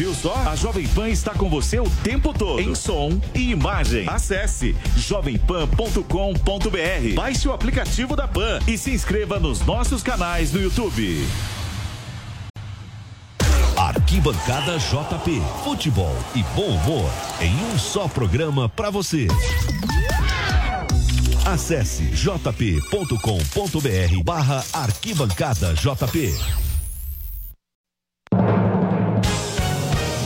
Viu só? A Jovem Pan está com você o tempo todo. Em som e imagem. Acesse jovempan.com.br. Baixe o aplicativo da Pan e se inscreva nos nossos canais no YouTube. Arquibancada JP. Futebol e bom humor em um só programa para você. Acesse jp.com.br barra Arquibancada JP.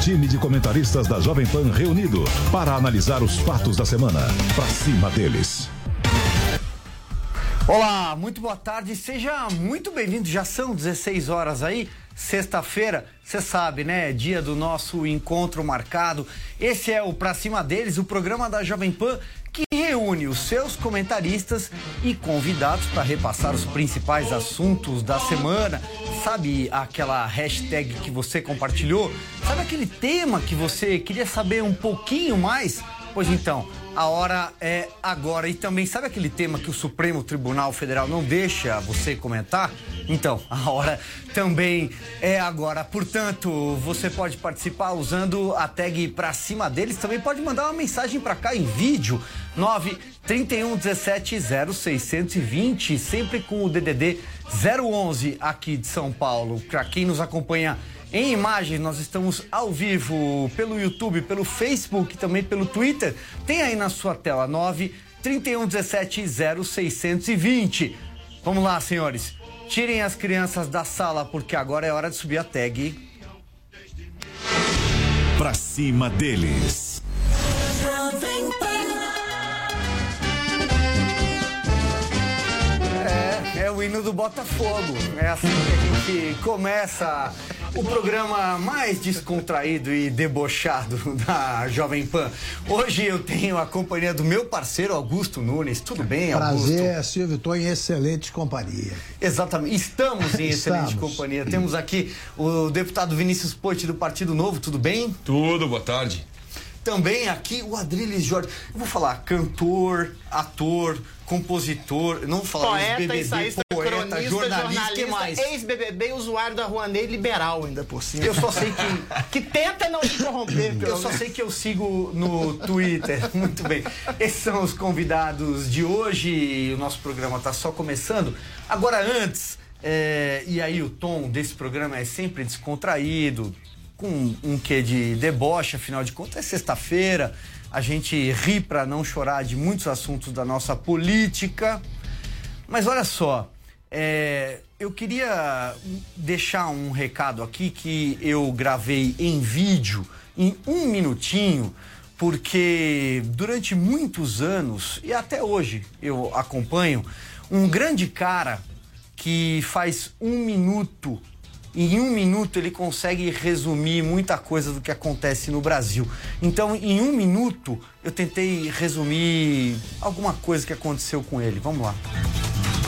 Time de comentaristas da Jovem Pan reunido para analisar os fatos da semana. Pra cima deles. Olá, muito boa tarde, seja muito bem-vindo. Já são 16 horas aí, sexta-feira, você sabe, né? Dia do nosso encontro marcado. Esse é o Pra Cima deles, o programa da Jovem Pan que reúne os seus comentaristas e convidados para repassar os principais assuntos da semana. Sabe aquela hashtag que você compartilhou? Sabe aquele tema que você queria saber um pouquinho mais? Pois então, a hora é agora. E também, sabe aquele tema que o Supremo Tribunal Federal não deixa você comentar? Então, a hora também é agora. Portanto, você pode participar usando a tag pra cima deles. Também pode mandar uma mensagem para cá em vídeo. 9 31 17 0620, sempre com o DDD 011 aqui de São Paulo. Para quem nos acompanha em imagens, nós estamos ao vivo pelo YouTube, pelo Facebook, também pelo Twitter. Tem aí na sua tela 9 31 17 0620. Vamos lá, senhores. Tirem as crianças da sala porque agora é hora de subir a tag. Pra cima deles. É, é o hino do Botafogo. É assim que a gente começa o programa mais descontraído e debochado da Jovem Pan. Hoje eu tenho a companhia do meu parceiro Augusto Nunes. Tudo bem, Augusto? Prazer, Silvio. Estou em excelente companhia. Exatamente. Estamos em excelente Estamos. companhia. Temos aqui o deputado Vinícius Poit do Partido Novo. Tudo bem? Tudo, boa tarde. Também aqui o Adriles Jorge. Eu vou falar cantor, ator, compositor. Não vou falar Poeta, ex-BBB, poeta, cronista, jornalista, que mais? ex-BBB usuário da Rouanet liberal ainda por cima. Eu só sei que Que tenta não se corromper, pelo Eu só sei que eu sigo no Twitter. Muito bem. Esses são os convidados de hoje. O nosso programa está só começando. Agora, antes, é, e aí o tom desse programa é sempre descontraído, com um quê de deboche, afinal de contas, é sexta-feira. A gente ri para não chorar de muitos assuntos da nossa política. Mas olha só, é, eu queria deixar um recado aqui que eu gravei em vídeo, em um minutinho, porque durante muitos anos, e até hoje eu acompanho, um grande cara que faz um minuto em um minuto ele consegue resumir muita coisa do que acontece no Brasil. Então, em um minuto, eu tentei resumir alguma coisa que aconteceu com ele. Vamos lá.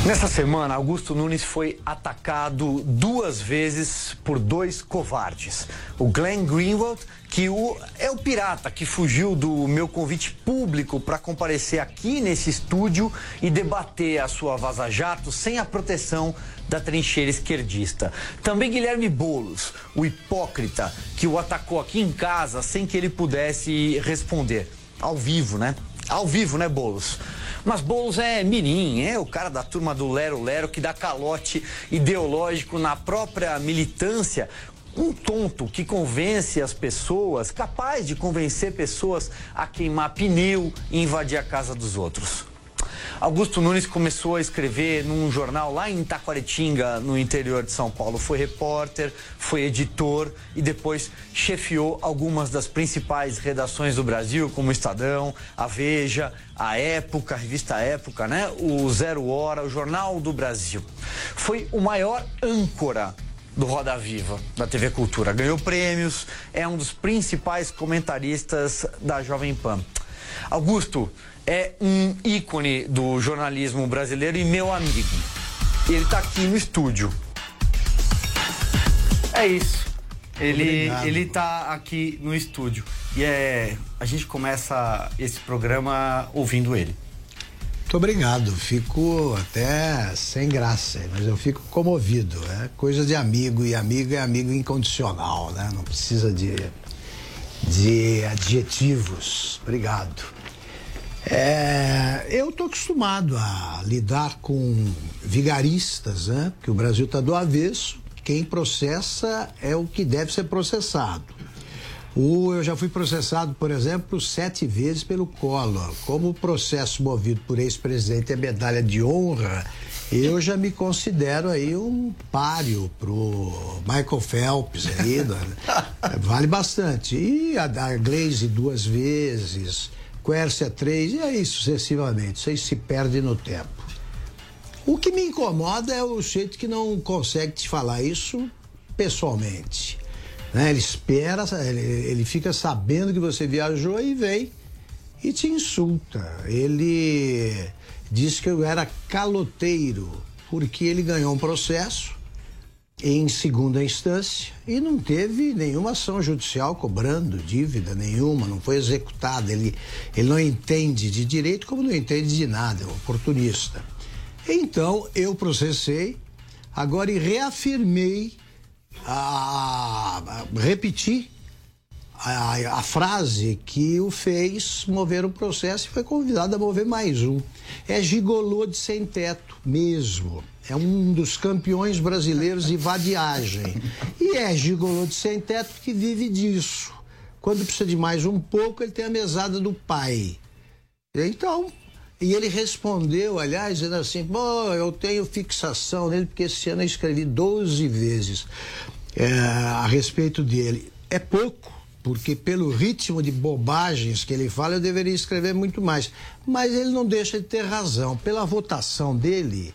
Nessa semana, Augusto Nunes foi atacado duas vezes por dois covardes. O Glenn Greenwald, que o, é o pirata que fugiu do meu convite público para comparecer aqui nesse estúdio e debater a sua vaza-jato sem a proteção da trincheira esquerdista. Também Guilherme Bolos, o hipócrita que o atacou aqui em casa sem que ele pudesse responder. Ao vivo, né? Ao vivo, né, Bolos? Mas Boulos é mirim, é o cara da turma do Lero Lero que dá calote ideológico na própria militância. Um tonto que convence as pessoas, capaz de convencer pessoas a queimar pneu e invadir a casa dos outros. Augusto Nunes começou a escrever num jornal lá em Itaquaritinga, no interior de São Paulo. Foi repórter, foi editor e depois chefiou algumas das principais redações do Brasil, como o Estadão, a Veja, a Época, a revista Época, né? O Zero Hora, o Jornal do Brasil. Foi o maior âncora do Roda Viva, da TV Cultura. Ganhou prêmios, é um dos principais comentaristas da Jovem Pan. Augusto, é um ícone do jornalismo brasileiro e meu amigo. Ele está aqui no estúdio. É isso. Ele, ele tá aqui no estúdio. E é, a gente começa esse programa ouvindo ele. Muito obrigado. Fico até sem graça, mas eu fico comovido. É coisa de amigo e amigo é amigo incondicional, né? Não precisa de, de adjetivos. Obrigado. É, eu estou acostumado a lidar com vigaristas, né? Porque o Brasil está do avesso. Quem processa é o que deve ser processado. O, eu já fui processado, por exemplo, sete vezes pelo Collor. Como o processo movido por ex-presidente é medalha de honra, eu já me considero aí um páreo pro Michael Phelps aí, né? vale bastante. E a, a Glaze duas vezes. Quércia 3, e aí sucessivamente. Isso aí se perde no tempo. O que me incomoda é o jeito que não consegue te falar isso pessoalmente. Né? Ele espera, ele, ele fica sabendo que você viajou e vem e te insulta. Ele disse que eu era caloteiro porque ele ganhou um processo em segunda instância e não teve nenhuma ação judicial cobrando dívida nenhuma, não foi executada. Ele, ele não entende de direito como não entende de nada, é um oportunista. Então eu processei, agora e reafirmei, a, a repeti a, a, frase que o fez mover o processo e foi convidado a mover mais um. É gigolô de sem teto mesmo é um dos campeões brasileiros de vadiagem. E é gigolô de sem teto que vive disso. Quando precisa de mais um pouco, ele tem a mesada do pai. Então, e ele respondeu, aliás, dizendo assim: Bom, eu tenho fixação nele, porque esse ano eu escrevi 12 vezes é, a respeito dele. É pouco, porque pelo ritmo de bobagens que ele fala, eu deveria escrever muito mais. Mas ele não deixa de ter razão. Pela votação dele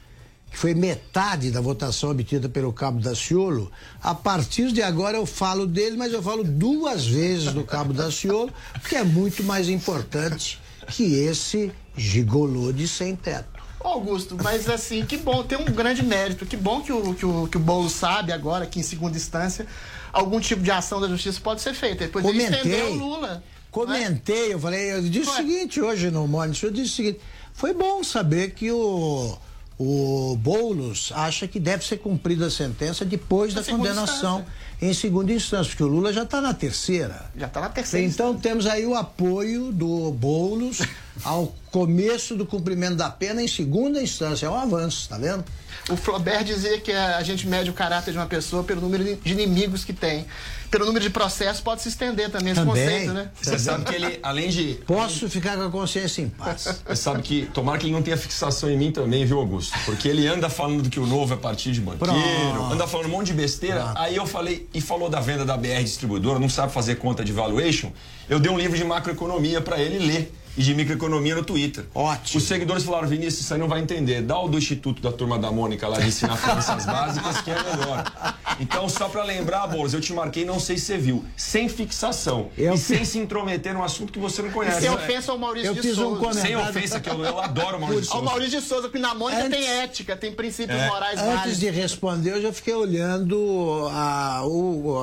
que foi metade da votação obtida pelo Cabo da Ciolo, a partir de agora eu falo dele, mas eu falo duas vezes do Cabo da Ciolo, porque é muito mais importante que esse gigolô de sem teto. Augusto, mas assim, que bom, tem um grande mérito. Que bom que o, que o, que o Boulos sabe agora que, em segunda instância, algum tipo de ação da justiça pode ser feita. Depois Comentei, o Lula. Comentei, eu falei, eu disse Ué. o seguinte hoje no Monitor, eu disse o seguinte, foi bom saber que o o Boulos acha que deve ser cumprida a sentença depois da condenação instância. em segunda instância, porque o Lula já está na terceira. Já está na terceira. Então instância. temos aí o apoio do Boulos ao começo do cumprimento da pena em segunda instância. É um avanço, tá vendo? O Flaubert dizia que a gente mede o caráter de uma pessoa pelo número de inimigos que tem. Pelo número de processos pode se estender também, esse também, conceito, né? Você sabe que ele, além de. Posso ficar com a consciência em paz. Você sabe que, tomara que ele não tenha fixação em mim também, viu, Augusto? Porque ele anda falando que o novo é partido de banqueiro, Pronto. anda falando um monte de besteira. Pronto. Aí eu falei, e falou da venda da BR distribuidora, não sabe fazer conta de valuation. Eu dei um livro de macroeconomia para ele ler. E de microeconomia no Twitter. Ótimo. Os seguidores falaram, Vinícius, isso aí não vai entender. Dá o do Instituto da Turma da Mônica lá de ensinar finanças básicas, que é melhor. Então, só para lembrar, Bolos, eu te marquei, não sei se você viu, sem fixação Eu e sem se intrometer num assunto que você não conhece. Sem É, ofensa ao Maurício Eu de fiz um Souza. comentário. Sem ofensa, que eu, eu adoro o Maurício Ao Souza. Maurício de Souza, porque na Mônica Antes- tem ética, tem princípios É. morais Antes de responder, eu já fiquei olhando a,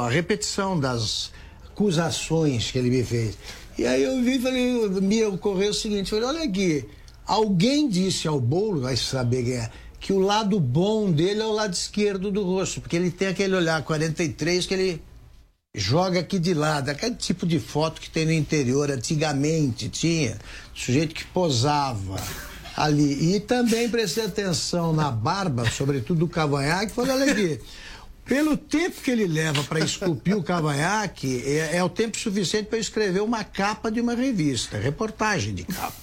a repetição das acusações que ele me fez. E aí eu vi e falei, me ocorreu o seguinte, falei, olha aqui, alguém disse ao Bolo, vai saber quem é, que o lado bom dele é o lado esquerdo do rosto, porque ele tem aquele olhar 43 que ele joga aqui de lado, aquele tipo de foto que tem no interior, antigamente tinha, sujeito que posava ali. E também prestei atenção na barba, sobretudo do cavanhaque, falei, olha aqui, pelo tempo que ele leva para esculpir o cavanhaque, é, é o tempo suficiente para escrever uma capa de uma revista, reportagem de capa.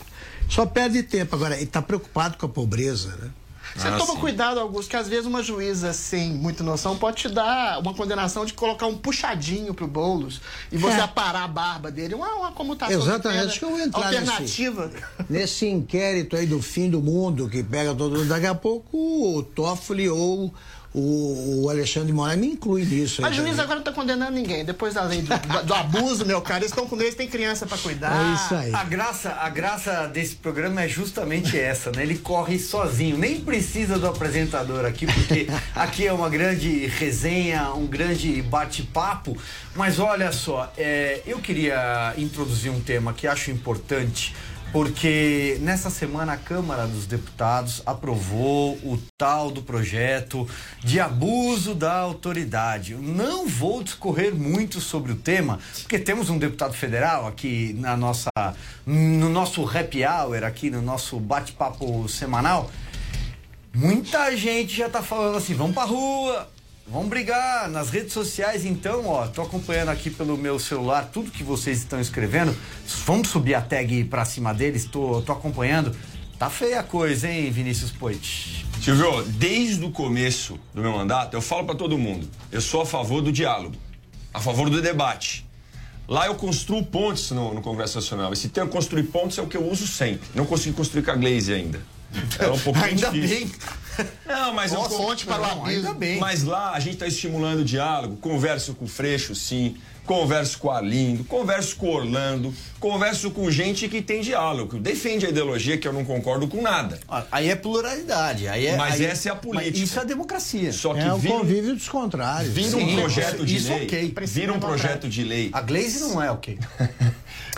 Só perde tempo. Agora, ele está preocupado com a pobreza, né? Você Ah, toma sim. cuidado, Augusto, que às vezes uma juíza sem muita noção pode te dar uma condenação de colocar um puxadinho pro Boulos e você É. aparar a barba dele. Uma, uma comutação Exatamente, que eu vou entrar nesse- alternativa. Nesse inquérito aí do fim do mundo que pega todo mundo, daqui a pouco o Toffoli ou o, o Alexandre de Moraes me inclui nisso. Mas juiz agora não tá condenando ninguém. Depois da lei do, do- do abuso, meu cara, eles estão com eles, tem criança pra cuidar. É isso aí. A graça, a graça desse programa é justamente essa, né? Ele corre sozinho, nem precisa do apresentador aqui, porque aqui é uma grande resenha, um grande bate-papo. Mas olha só, é, eu queria introduzir um tema que acho importante, porque nessa semana a Câmara dos Deputados aprovou o tal do projeto de abuso da autoridade. Não vou discorrer muito sobre o tema, porque temos um deputado federal aqui na nossa no nosso happy hour aqui no nosso bate-papo semanal. Muita gente já tá falando assim, vamos pra rua, vamos brigar nas redes sociais então, ó, tô acompanhando aqui pelo meu celular tudo que vocês estão escrevendo. Vamos subir a tag pra cima deles, tô, tô acompanhando. Tá feia a coisa, hein, Vinícius Poit? Silvio, desde o começo do meu mandato, eu falo pra todo mundo: eu sou a favor do diálogo, a favor do debate. Lá eu construo pontes no, no Congresso Nacional. Esse termo construir pontes é o que eu uso sempre. Não consegui construir com a Glaze ainda. É um pouco Ainda difícil. bem. Não, mas Boa eu fonte para o Não, abismo. ainda bem. Mas lá a gente está estimulando o diálogo. Converso com o Freixo, sim. Converso com o Arlindo. Converso com o Orlando. Converso com gente que tem diálogo, que defende a ideologia que eu não concordo com nada. Ó, Aí é pluralidade, aí é. Mas aí- essa é a política. Isso é democracia. Só que É o vira, um- convívio dos contrários. vira um Sim, projeto de isso lei. ok. Vira um projeto de lei. A Glaze não é ok.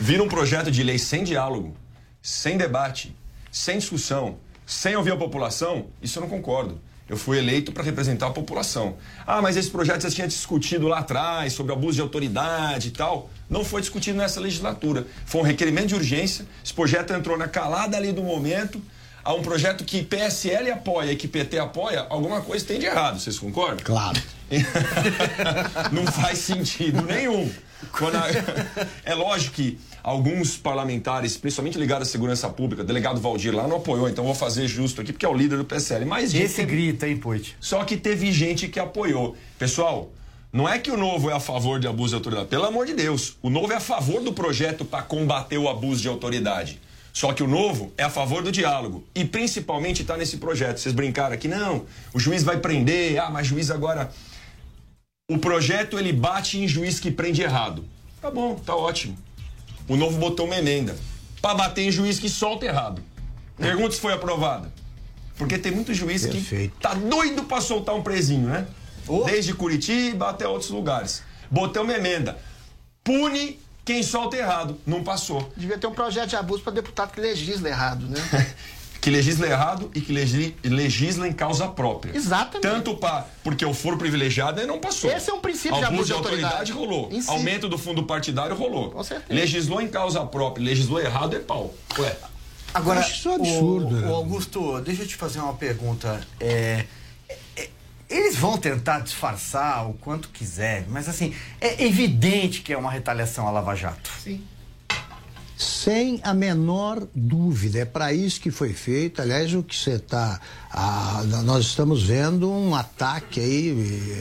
Vira um projeto de lei sem diálogo, sem debate, sem discussão, sem ouvir a população, isso eu não concordo. Eu fui eleito para representar a população. Ah, mas esse projeto você tinha discutido lá atrás sobre abuso de autoridade e tal. Não foi discutido nessa legislatura. Foi um requerimento de urgência. Esse projeto entrou na calada ali do momento. Há um projeto que PSL apoia e que PT apoia, alguma coisa tem de errado. Vocês concordam? Claro. não faz sentido nenhum. A- É lógico que alguns parlamentares, principalmente ligados à segurança pública, o delegado Valdir lá não apoiou, então vou fazer justo aqui, porque é o líder do PSL. Mas gente, Esse grita, hein, Poit? só que teve gente que apoiou. Pessoal, não é que o Novo é a favor de abuso de autoridade. Pelo amor de Deus, o Novo é a favor do projeto para combater o abuso de autoridade. Só que o Novo é a favor do diálogo. E principalmente está nesse projeto. Vocês brincaram aqui, não, o juiz vai prender, ah, mas juiz agora. O projeto ele bate em juiz que prende errado. Tá bom, tá ótimo. O Novo botou uma emenda para bater em juiz que solta errado. Pergunta se foi aprovada. Porque tem muito juiz Perfeito. que tá doido para soltar um presinho, né? Desde Curitiba até outros lugares. Botei uma emenda. Pune quem solta errado. Não passou. Devia ter um projeto de abuso para deputado que legisla errado, né? Que legisla errado e que legi- legisla em causa própria. Exatamente. Tanto para porque eu for privilegiado e não passou. Esse é um princípio de Abuso de de autoridade, autoridade. rolou. Si. Aumento do fundo partidário rolou. Com certeza. Legislou em causa própria, legislou errado é pau. Ué. Agora, Acho isso um absurdo, o, né? o Augusto, deixa eu te fazer uma pergunta. É, é, eles vão tentar disfarçar o quanto quiser, mas assim, é evidente que é uma retaliação à Lava Jato. Sim. Sem a menor dúvida. É para isso que foi feito. Aliás, o que você está. nós estamos vendo um ataque aí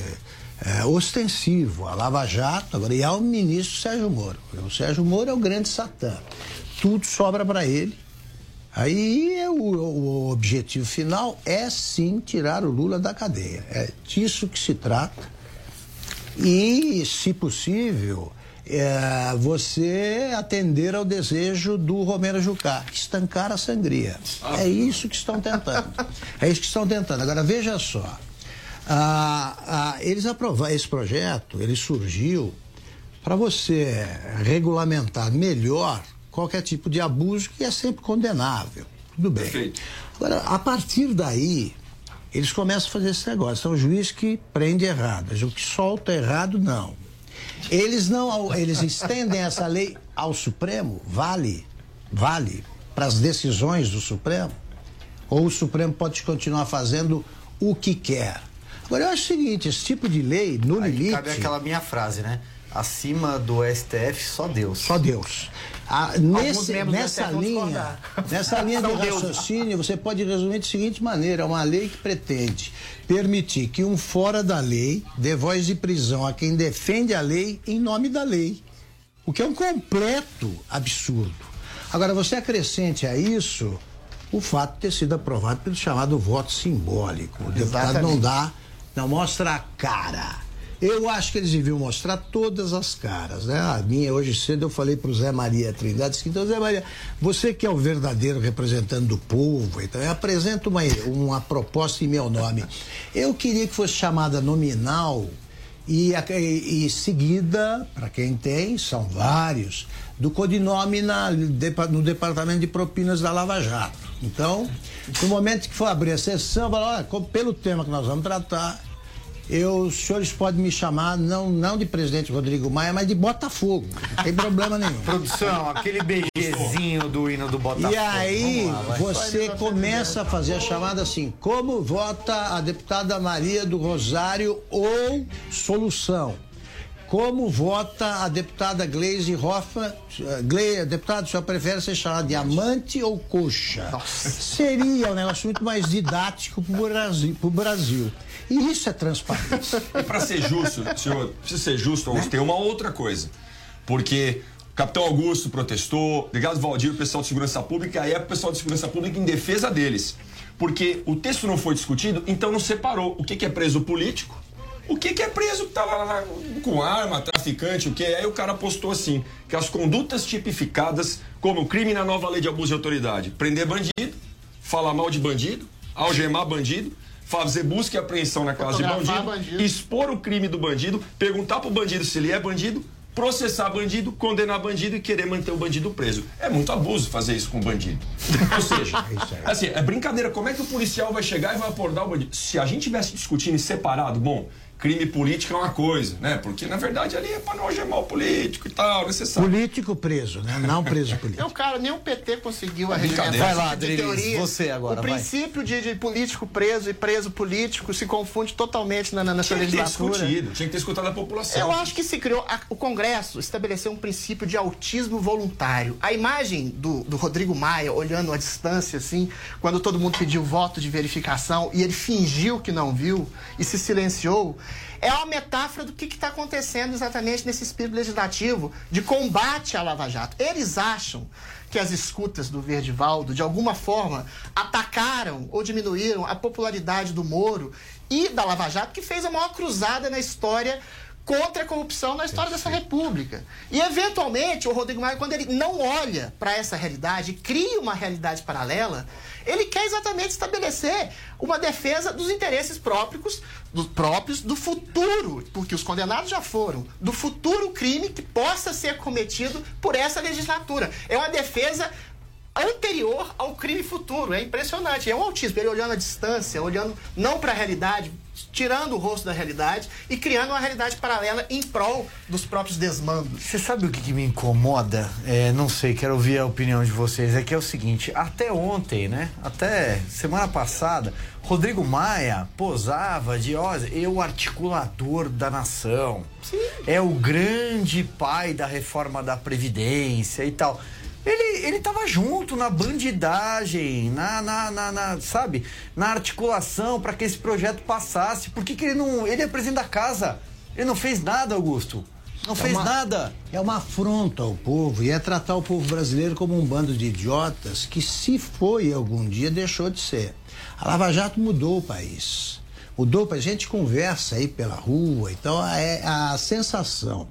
é, é, ostensivo à Lava Jato agora, e ao ministro Sérgio Moro. O Sérgio Moro é o grande satã. tudo sobra para ele. Aí o, o, objetivo final é sim tirar o Lula da cadeia. É disso que se trata. E, se possível, é, você atender ao desejo do Romero Jucá, estancar a sangria. É isso que estão tentando. É isso que estão tentando. Agora, veja só. Ah, ah, eles aprovaram esse projeto, ele surgiu para você regulamentar melhor qualquer tipo de abuso que é sempre condenável. Tudo bem. Perfeito. Agora, a partir daí, eles começam a fazer esse negócio. São o juiz que prende errado, o que solta errado, não. Eles não, eles estendem essa lei ao Supremo, vale, vale para as decisões do Supremo, ou o Supremo pode continuar fazendo o que quer. Agora eu acho o seguinte, esse tipo de lei, no Aí limite. Cabe aquela minha frase, né? Acima do STF, só Deus. Só Deus. Ah, nesse, nessa linha, nessa linha de raciocínio, você pode resumir de seguinte maneira: é uma lei que pretende permitir que um fora da lei dê voz de prisão a quem defende a lei em nome da lei. O que é um completo absurdo. Agora, você acrescente a isso o fato de ter sido aprovado pelo chamado voto simbólico. O deputado não dá, não mostra a cara eu acho que eles deviam mostrar todas as caras, né? A minha, hoje cedo, eu falei para o Zé Maria Trindade, então, Zé Maria, você que é o verdadeiro representante do povo, então eu apresento uma, uma proposta em meu nome. Eu queria que fosse chamada nominal e, e, e seguida, para quem tem, são vários, do codinome na, no Departamento de Propinas da Lava Jato. Então, no momento que for abrir a sessão, olha, pelo tema que nós vamos tratar, eu, os senhores podem me chamar não, não de presidente Rodrigo Maia, mas de Botafogo. Não tem problema nenhum. Produção, aquele beijezinho do hino do Botafogo. E aí lá, você começa a fazer a chamada assim: como vota a deputada Maria do Rosário ou solução? Como vota a deputada Gleise Hoffmann? Gle, deputado, o senhor prefere ser chamado de amante ou coxa? Nossa. Seria um negócio muito mais didático para o Brasil, Brasil. E isso é transparência. E para ser justo, senhor, precisa ser justo, né? tem uma outra coisa. Porque o capitão Augusto protestou, delegado Valdir, o pessoal de segurança pública, aí é o pessoal de segurança pública em defesa deles. Porque o texto não foi discutido, então não separou o que, que é preso político, o que, que é preso que tá lá, lá, com arma, traficante, o que? Aí o cara postou assim, que as condutas tipificadas como crime na nova lei de abuso de autoridade, prender bandido, falar mal de bandido, algemar bandido, fazer busca e apreensão na casa de bandido, bandido, expor o crime do bandido, perguntar pro bandido se ele é bandido, processar bandido, condenar bandido e querer manter o bandido preso. É muito abuso fazer isso com o bandido. Ou seja, é assim, é brincadeira. Como é que o policial vai chegar e vai abordar o bandido? Se a gente tivesse discutindo separado, bom, crime político é uma coisa, né? Porque na verdade ali é para não algemar o político e tal, necessário. Político preso, né? Não preso político. Não, cara, nem o PT conseguiu arregimentar. Vai lá, Adriles, você agora. O princípio de, de, político preso e preso político se confunde totalmente na, na, nessa tinha legislatura. Que ter discutido, tinha que ter escutado a população. Eu acho que se criou. A, o Congresso estabeleceu um princípio de autismo voluntário. A imagem do, do Rodrigo Maia olhando à distância, assim, quando todo mundo pediu voto de verificação e ele fingiu que não viu e se silenciou é uma metáfora do que está acontecendo exatamente nesse espírito legislativo de combate à Lava Jato. Eles acham que as escutas do Verdivaldo, de alguma forma, atacaram ou diminuíram a popularidade do Moro e da Lava Jato, que fez a maior cruzada na história contra a corrupção na história dessa república. E, eventualmente, o Rodrigo Maia, quando ele não olha para essa realidade, cria uma realidade paralela, ele quer exatamente estabelecer uma defesa dos interesses próprios, dos próprios do futuro, porque os condenados já foram, do futuro crime que possa ser cometido por essa legislatura. É uma defesa anterior ao crime futuro. É impressionante. É um autismo. Ele olhando à distância, olhando não para a realidade, tirando o rosto da realidade e criando uma realidade paralela em prol dos próprios desmandos. Você sabe o que, que me incomoda? É, não sei, quero ouvir a opinião de vocês. É que é o seguinte: até ontem, né? Até semana passada, Rodrigo Maia posava de ó, eu o articulador da nação. Sim. É o grande pai da reforma da Previdência e tal. Ele, ele tava junto na bandidagem, na, na, na, na sabe, na articulação para que esse projeto passasse. Por que, que ele não. Ele é presidente da casa. Ele não fez nada, Augusto. Não é fez uma, nada. É uma afronta ao povo e é tratar o povo brasileiro como um bando de idiotas que, se foi algum dia, deixou de ser. A Lava Jato mudou o país. Mudou, a gente conversa aí pela rua, então é a sensação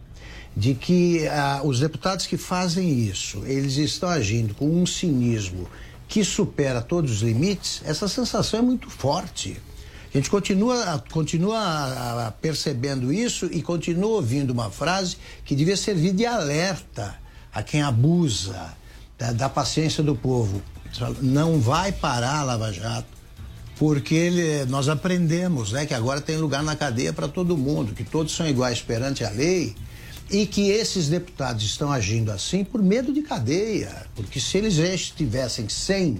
de que ah, os deputados que fazem isso, eles estão agindo com um cinismo que supera todos os limites, essa sensação é muito forte. A gente continua, continua percebendo isso e continua ouvindo uma frase que devia servir de alerta a quem abusa da, da paciência do povo. Não vai parar a Lava Jato, porque ele, nós aprendemos né, que agora tem lugar na cadeia para todo mundo, que todos são iguais perante a lei e que esses deputados estão agindo assim por medo de cadeia, porque se eles estivessem sem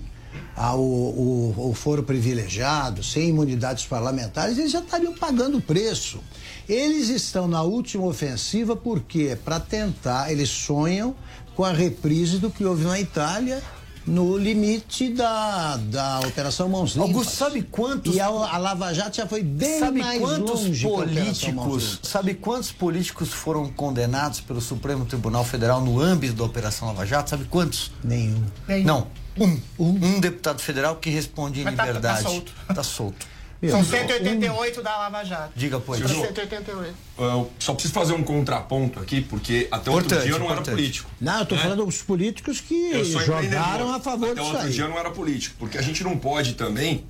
ah, o, o foro privilegiado, sem imunidades parlamentares, eles já estariam pagando o preço. Eles estão na última ofensiva porque para tentar, eles sonham com a reprise do que houve na Itália no limite da, da Operação Mãos Limpas. Augusto, sabe quantos... E a, a Lava Jato já foi bem sabe mais quantos longe políticos, Sabe quantos políticos foram condenados pelo Supremo Tribunal Federal no âmbito da Operação Lava Jato? Sabe quantos? Nenhum. Nenhum. Não, um. Um, um deputado federal que responde em Mas tá- tá liberdade. solto. Tá solto. São 188 da Lava Jato. Diga, pois. São 188. Eu só preciso fazer um contraponto aqui, porque até outro Importante, dia eu não era importante. político. Não, eu tô né? falando dos políticos que jogaram a favor Até disso outro aí. dia eu não era político, porque a gente não pode também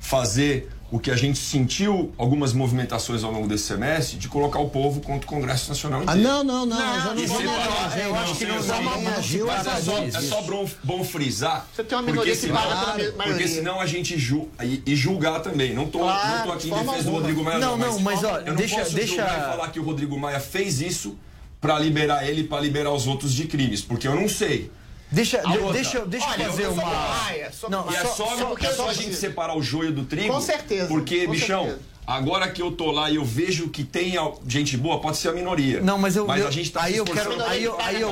fazer o que a gente sentiu algumas movimentações ao longo desse semestre de colocar o povo contra o Congresso Nacional Ah, inteiro. não, não, não, eu já não E vou separar- eu acho que não dá uma agiu Mas é só, é bom, bom frisar. Você tem uma porque minoria que senão- pela Porque senão a gente ju, e, e julgar também. Não tô, Claro, não tô aqui em defesa do alguma. Rodrigo Maia, Não, não. não, mas, ó, eu não deixa- posso deixa- julgar e falar que o Rodrigo Maia fez isso pra liberar ele, pra liberar os outros de crimes, porque eu não sei. Deixa, de- deixa, deixa eu Olha, fazer eu sou uma. Maia, Não, E é só, só- só porque é só a gente separar o joio do trigo. Com certeza, Porque, com bichão, certeza. agora que eu tô lá e eu vejo que tem gente boa, pode ser a minoria. Não, mas eu, Mas eu- a gente tá aí eu quero, aí eu, aí eu,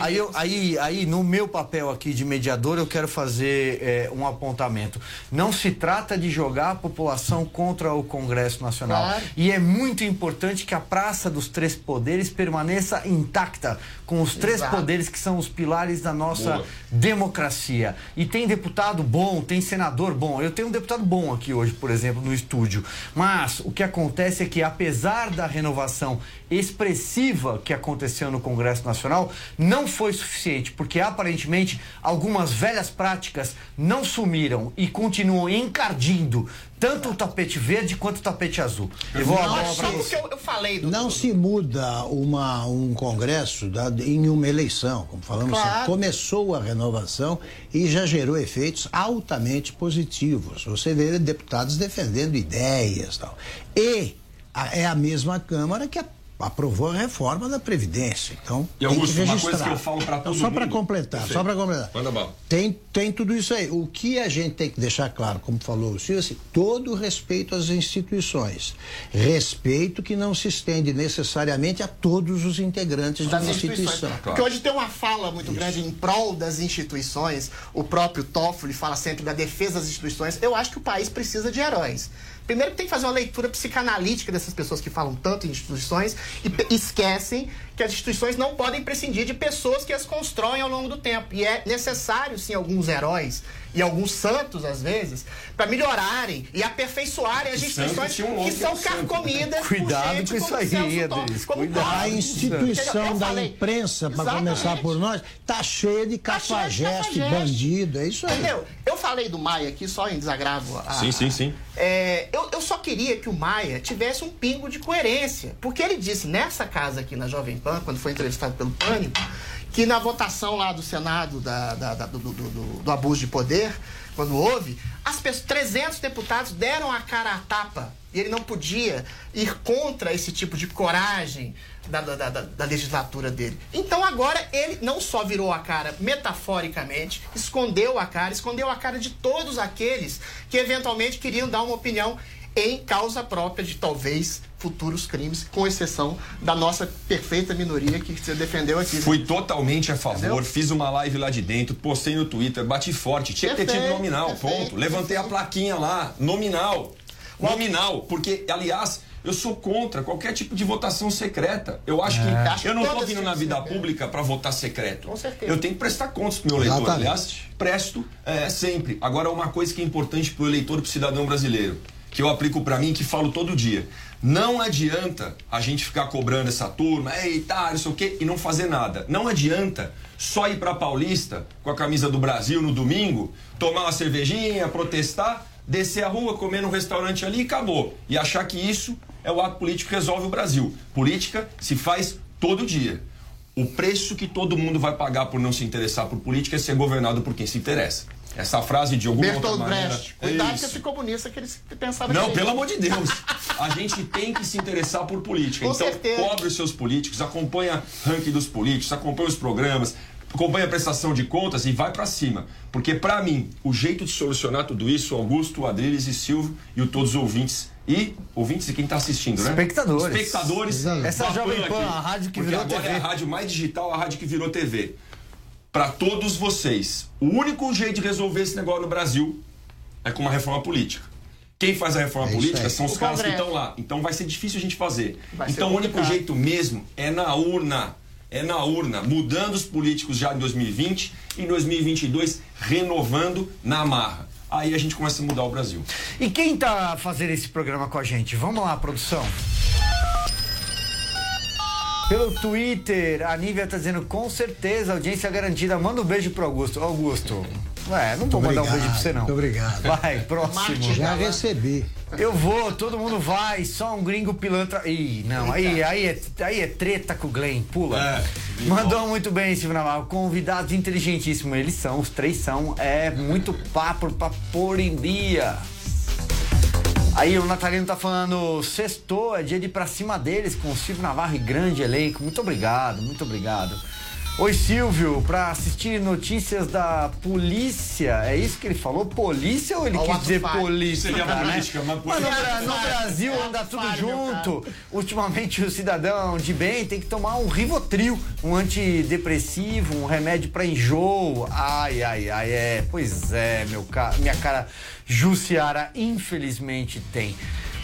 aí eu, aí, aí no meu papel aqui de mediador eu quero fazer é, um apontamento. Não se trata de jogar a população contra o Congresso Nacional. Claro. E é muito importante que a Praça dos Três Poderes permaneça intacta com os três Exato. poderes que são os pilares da nossa Boa. democracia. E tem deputado bom, tem senador bom. Eu tenho um deputado bom aqui hoje, por exemplo, no estúdio. Mas o que acontece é que, apesar da renovação expressiva que aconteceu no Congresso Nacional, não foi suficiente, porque aparentemente algumas velhas práticas não sumiram e continuam encardindo tanto o tapete verde quanto o tapete azul. Eu vou Não, uma só porque eu, eu falei do. Não se muda uma, um congresso da- em uma eleição, como falamos Claro. sempre. Começou a renovação e já gerou efeitos altamente positivos. Você vê deputados defendendo ideias e tal. E a- é a mesma Câmara que a- aprovou a reforma da Previdência. Então, E, tem que Augusto, uma registrar. coisa que eu falo pra Então, todo Só para completar, só para completar. Manda bala. Tem, tem tudo isso aí. O que a gente tem que deixar claro, como falou o Silvio, assim, todo o respeito às instituições. Respeito que não se estende necessariamente a todos os integrantes de das uma instituições. instituição. Porque hoje tem uma fala muito grande em prol das instituições. O próprio Toffoli fala sempre da defesa das instituições. Eu acho que o país precisa de heróis. Primeiro tem que fazer uma leitura psicanalítica dessas pessoas que falam tanto em instituições e esquecem que as instituições não podem prescindir de pessoas que as constroem ao longo do tempo. E é necessário, sim, alguns heróis e alguns santos, às vezes, para melhorarem e aperfeiçoarem as instituições um que são é santo. carcomidas Cuidado gente com isso aí, Edris. A instituição da falei. imprensa, para começar por nós, tá cheia de Tá cafajeste, cafajeste. bandido, é isso aí. Entendeu? Eu falei do Maia aqui só em desagravo. a- Sim, sim, sim. É, eu, eu só queria que o Maia tivesse um pingo de coerência. Porque ele disse nessa casa aqui na Jovem Pan, quando foi entrevistado pelo Pânico, que na votação lá do Senado da- da- da- do, do- do- do abuso de poder, quando houve, as pessoas, 300 deputados deram a cara à tapa. E ele não podia ir contra esse tipo de coragem da, da- da legislatura dele. Então agora ele não só virou a cara metaforicamente, escondeu a cara, escondeu a cara de todos aqueles que eventualmente queriam dar uma opinião em causa própria de talvez futuros crimes, com exceção da nossa perfeita minoria que você defendeu aqui. Fui totalmente a favor, Entendeu? fiz uma live lá de dentro, postei no Twitter, bati forte. Tinha que ter tido Perfeito, nominal, perfeito, ponto. Levantei a perfeito. plaquinha lá, nominal. Nominal, porque, aliás, Eu sou contra qualquer tipo de votação secreta. Eu acho que Acho que eu não estou vindo na vida ser, pública para votar secreto. Com certeza. Eu tenho que prestar contas pro meu eleitor. Exatamente. Aliás, presto é, sempre. Agora, uma coisa que é importante pro eleitor, pro cidadão brasileiro, que eu aplico para mim, que falo todo dia. Não adianta a gente ficar cobrando essa turma, eita, não sei o quê, e não fazer nada. Não adianta só ir pra Paulista com a camisa do Brasil no domingo, tomar uma cervejinha, protestar, descer a rua, comer num restaurante ali e acabou. E achar que isso é o ato político que resolve o Brasil. Política se faz todo dia. O preço que todo mundo vai pagar por não se interessar por política é ser governado por quem se interessa. Essa frase de alguma outra Bertolt maneira... Brecht. Cuidado Isso. com esse comunista que eles pensavam Não, que pelo amor de Deus. A gente tem que se interessar por política. Com então, certeza. cobre os seus políticos, acompanha ranking dos políticos, acompanha os programas, acompanha a prestação de contas e vai pra cima. Porque, pra mim, o jeito de solucionar tudo isso, Augusto, Adriles e Silvio e o todos os ouvintes. E ouvintes e quem tá assistindo, né? Espectadores. Espectadores. Essa Jovem Pan, aqui. a rádio que Porque virou agora TV. é a rádio mais digital, a rádio que virou TV. Pra todos vocês, o único jeito de resolver esse negócio no Brasil é com uma reforma política. Quem faz a reforma É política são os O caras que Congresso. estão lá. Então vai ser difícil a gente fazer. Vai então o único complicado. jeito mesmo é na urna. É na urna, mudando os políticos já em 2020 e em 2022 renovando na marra. Aí a gente começa a mudar o Brasil. E quem tá fazendo esse programa com a gente? Vamos lá, produção. Pelo Twitter, a Nívia tá dizendo com certeza, audiência garantida. Manda um beijo pro Augusto. Augusto, ué, não vou mandar um beijo pra você não. muito obrigado. Vai, próximo. Marte Já recebi. Eu vou, todo mundo vai, só um gringo pilantra. Ih, não, aí, aí, é, aí é treta com o Glenn, pula. É, Mandou muito bem, Silvio Navarro. Convidados inteligentíssimos, eles são, os três são. É muito papo pra pôr em dia. Aí o Natalino tá falando, sextou, é dia de ir pra cima deles com o Silvio Navarro e grande elenco. Muito obrigado, muito obrigado. Oi, Silvio, pra assistir notícias da polícia, é isso que ele falou? Polícia ou ele Ó, o quis dizer falho. polícia? Seria né? política, mas Mas no, polícia- no Brasil É anda tudo falho, junto. Ultimamente o cidadão de bem tem que tomar um Rivotril, um antidepressivo, um remédio pra enjoo. Ai, ai, ai, é. Pois é, meu ca... minha cara Jussiara, infelizmente tem.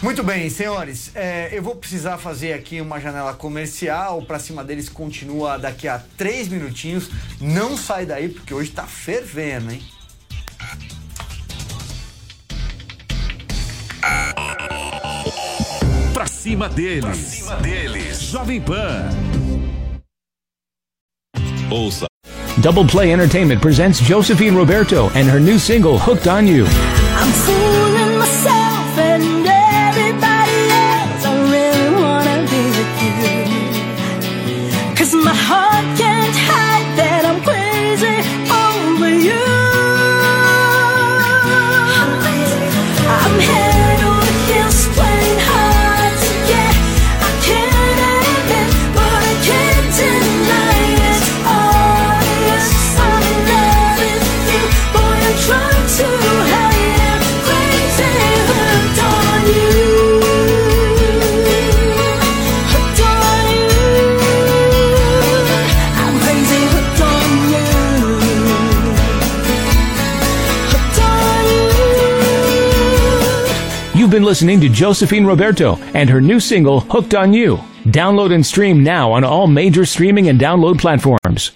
Muito bem, senhores, é, eu vou precisar fazer aqui uma janela comercial. Pra cima deles continua daqui a três minutinhos. Não sai daí, porque hoje tá fervendo, hein? Pra cima deles. Pra cima deles. Jovem Pan. Ouça Double Play Entertainment presents Josephine Roberto and her new single, Hooked on You. Been listening to Josephine Roberto and her new single, Hooked on You. Download and stream now on all major streaming and download platforms.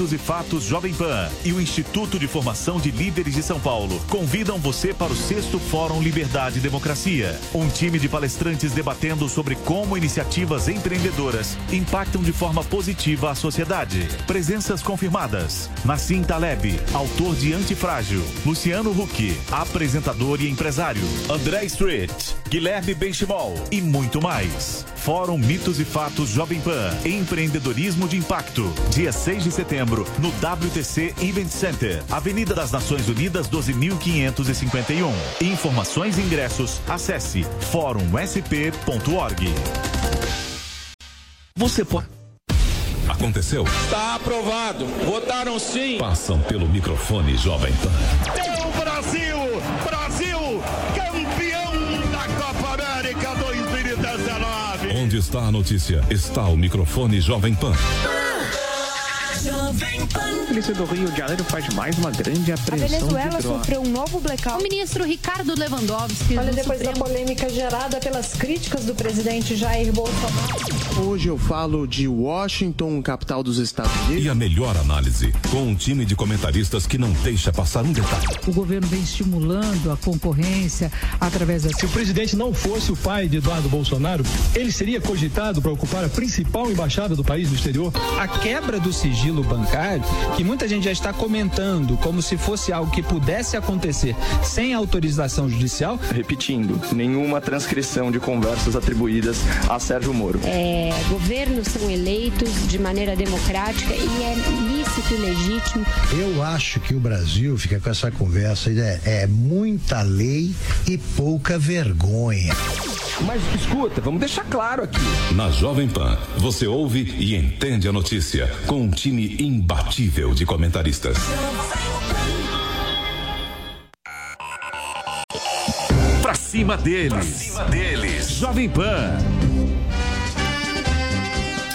E Fatos Jovem Pan e o Instituto de Formação de Líderes de São Paulo convidam você para o sexto Fórum Liberdade e Democracia. Um time de palestrantes debatendo sobre como iniciativas empreendedoras impactam de forma positiva a sociedade. Presenças confirmadas: Nassim Taleb, autor de Antifrágil, Luciano Huck, apresentador e empresário, André Street, Guilherme Benchimol e muito mais. Fórum Mitos e Fatos Jovem Pan. Empreendedorismo de Impacto. Dia 6 de setembro, no WTC Event Center, Avenida das Nações Unidas 12.551. Informações e ingressos, acesse fórumsp.org. Você pode. Aconteceu? Está aprovado. Votaram sim. Passam pelo microfone Jovem Pan. Onde está a notícia? Está o microfone Jovem Pan. A polícia do Rio de Janeiro faz mais uma grande A apreensão Venezuela de drogas. sofreu um novo blackout. O ministro Ricardo Lewandowski. Olha, depois da Supremo- polêmica gerada pelas críticas do presidente Jair Bolsonaro. Hoje eu falo de Washington, capital dos Estados Unidos. E a melhor análise, com um time de comentaristas que não deixa passar um detalhe. O governo vem estimulando a concorrência através da. Se o presidente não fosse o pai de Eduardo Bolsonaro, ele seria cogitado para ocupar a principal embaixada do país no exterior? A quebra do sigilo bancário, que muita gente já está comentando como se fosse algo que pudesse acontecer sem autorização judicial. Repetindo, nenhuma transcrição de conversas atribuídas a Sérgio Moro. É, governos são eleitos de maneira democrática e é lícito e legítimo. Eu acho que o Brasil fica com essa conversa, é, é muita lei e pouca vergonha. Mas escuta, vamos deixar claro aqui. Na Jovem Pan, você ouve e entende a notícia com um time imbatível de comentaristas. Pra cima deles. Pra cima deles. Jovem Pan.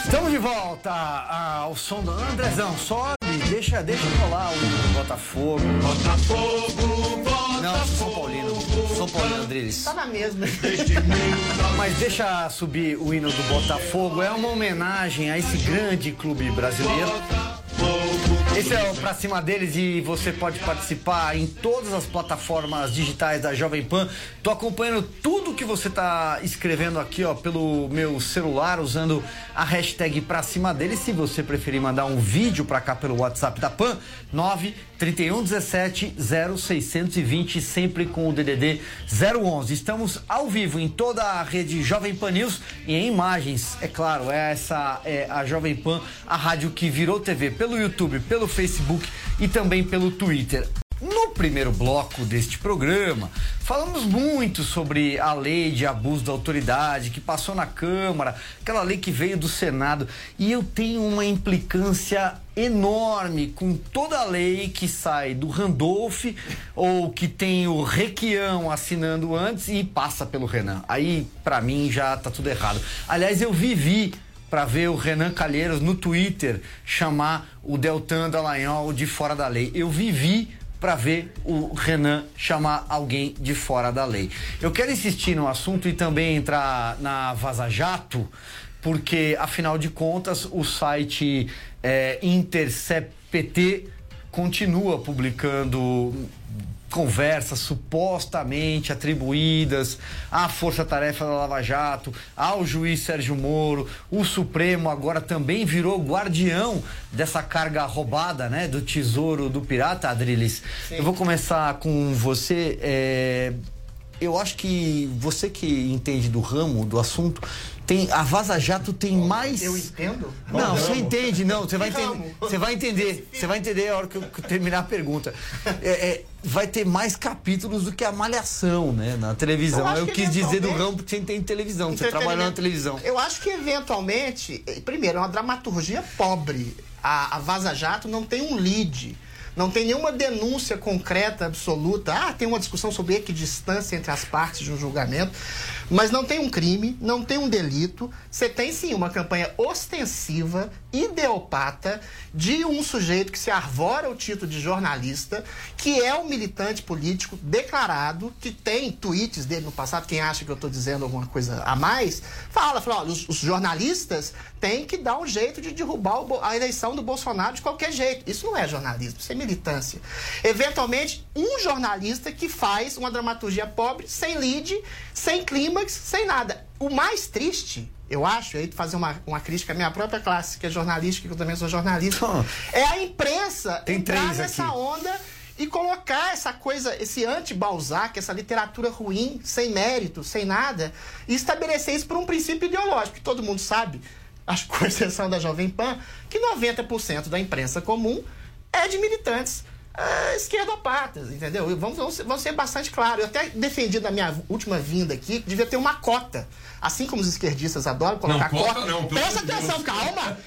Estamos de volta ao som do Andrezão. Sobe, deixa, deixa rolar o hino do Botafogo. Botafogo, Botafogo. Não, São Paulino. São Paulino, Andriles. Tá na mesma. Mas deixa subir o hino do Botafogo. É uma homenagem a esse grande clube brasileiro. Esse é o Pra Cima Deles e você pode participar em todas as plataformas digitais da Jovem Pan. Tô acompanhando tudo que você tá escrevendo aqui, ó, pelo meu celular, usando a hashtag Pra Cima Deles. Se você preferir mandar um vídeo pra cá pelo WhatsApp da Pan, 9 31 17 0620, sempre com o DDD 011. Estamos ao vivo em toda a rede Jovem Pan News e em imagens, é claro, essa é a Jovem Pan, a rádio que virou TV pelo YouTube, pelo Facebook e também pelo Twitter. No primeiro bloco deste programa, falamos muito sobre a lei de abuso da autoridade que passou na Câmara, aquela lei que veio do Senado, e eu tenho uma implicância enorme com toda a lei que sai do Randolph ou que tem o Requião assinando antes e passa pelo Renan. Aí, pra mim, já tá tudo errado. Aliás, eu vivi para ver o Renan Calheiros no Twitter chamar o Deltan Dallagnol de fora da lei. Eu vivi para ver o Renan chamar alguém de fora da lei. Eu quero insistir no assunto e também entrar na Vaza Jato, porque afinal de contas o site é, Intercept continua publicando conversas supostamente atribuídas à força-tarefa da Lava Jato, ao juiz Sérgio Moro. O Supremo agora também virou guardião dessa carga roubada, né, do tesouro do pirata, Adriles. Eu vou começar com você. é, Eu acho que você que entende do ramo, do assunto, tem a Vaza Jato tem mais. Eu entendo? Não, você entende, não. Você vai entender. Você vai entender. Você vai entender a hora que eu eu terminar a pergunta. É, é, vai ter mais capítulos do que a malhação, né? Na Eu televisão. Eu, que quis dizer do ramo porque você tem televisão. Você trabalha na televisão. Eu acho que eventualmente, eh, primeiro, é uma dramaturgia pobre. A, a Vaza Jato não tem um lead. Não tem nenhuma denúncia concreta, absoluta. Ah, tem uma discussão sobre equidistância entre as partes de um julgamento. Mas não tem um crime, não tem um delito. Você tem sim uma campanha ostensiva, ideopata, de um sujeito que se arvora o título de jornalista, que é um militante político declarado, que tem tweets dele no passado. Quem acha que eu estou dizendo alguma coisa a mais, fala, fala olha, os, os jornalistas têm que dar um jeito de derrubar o a eleição do Bolsonaro de qualquer jeito. Isso não é jornalismo, isso é militância. Eventualmente, um jornalista que faz uma dramaturgia pobre, sem lead, sem sem nada. O mais triste, eu acho, aí fazer uma, uma crítica à minha própria classe, que é jornalística, que eu também sou jornalista, é a imprensa Tem entrar nessa aqui. onda e colocar essa coisa, esse anti-Balzac, essa literatura ruim, sem mérito, sem nada, e estabelecer isso por um princípio ideológico, que todo mundo sabe, acho que com exceção da Jovem Pan, que 90% da imprensa comum é de militantes ah, esquerdopatas, entendeu? E Vamos, vamos, ser- vamos ser bastante claros. Eu até defendi na minha última vinda aqui que devia ter uma cota. Assim como os esquerdistas adoram colocar Não, cota cota. não, Presta atenção, Deus. calma.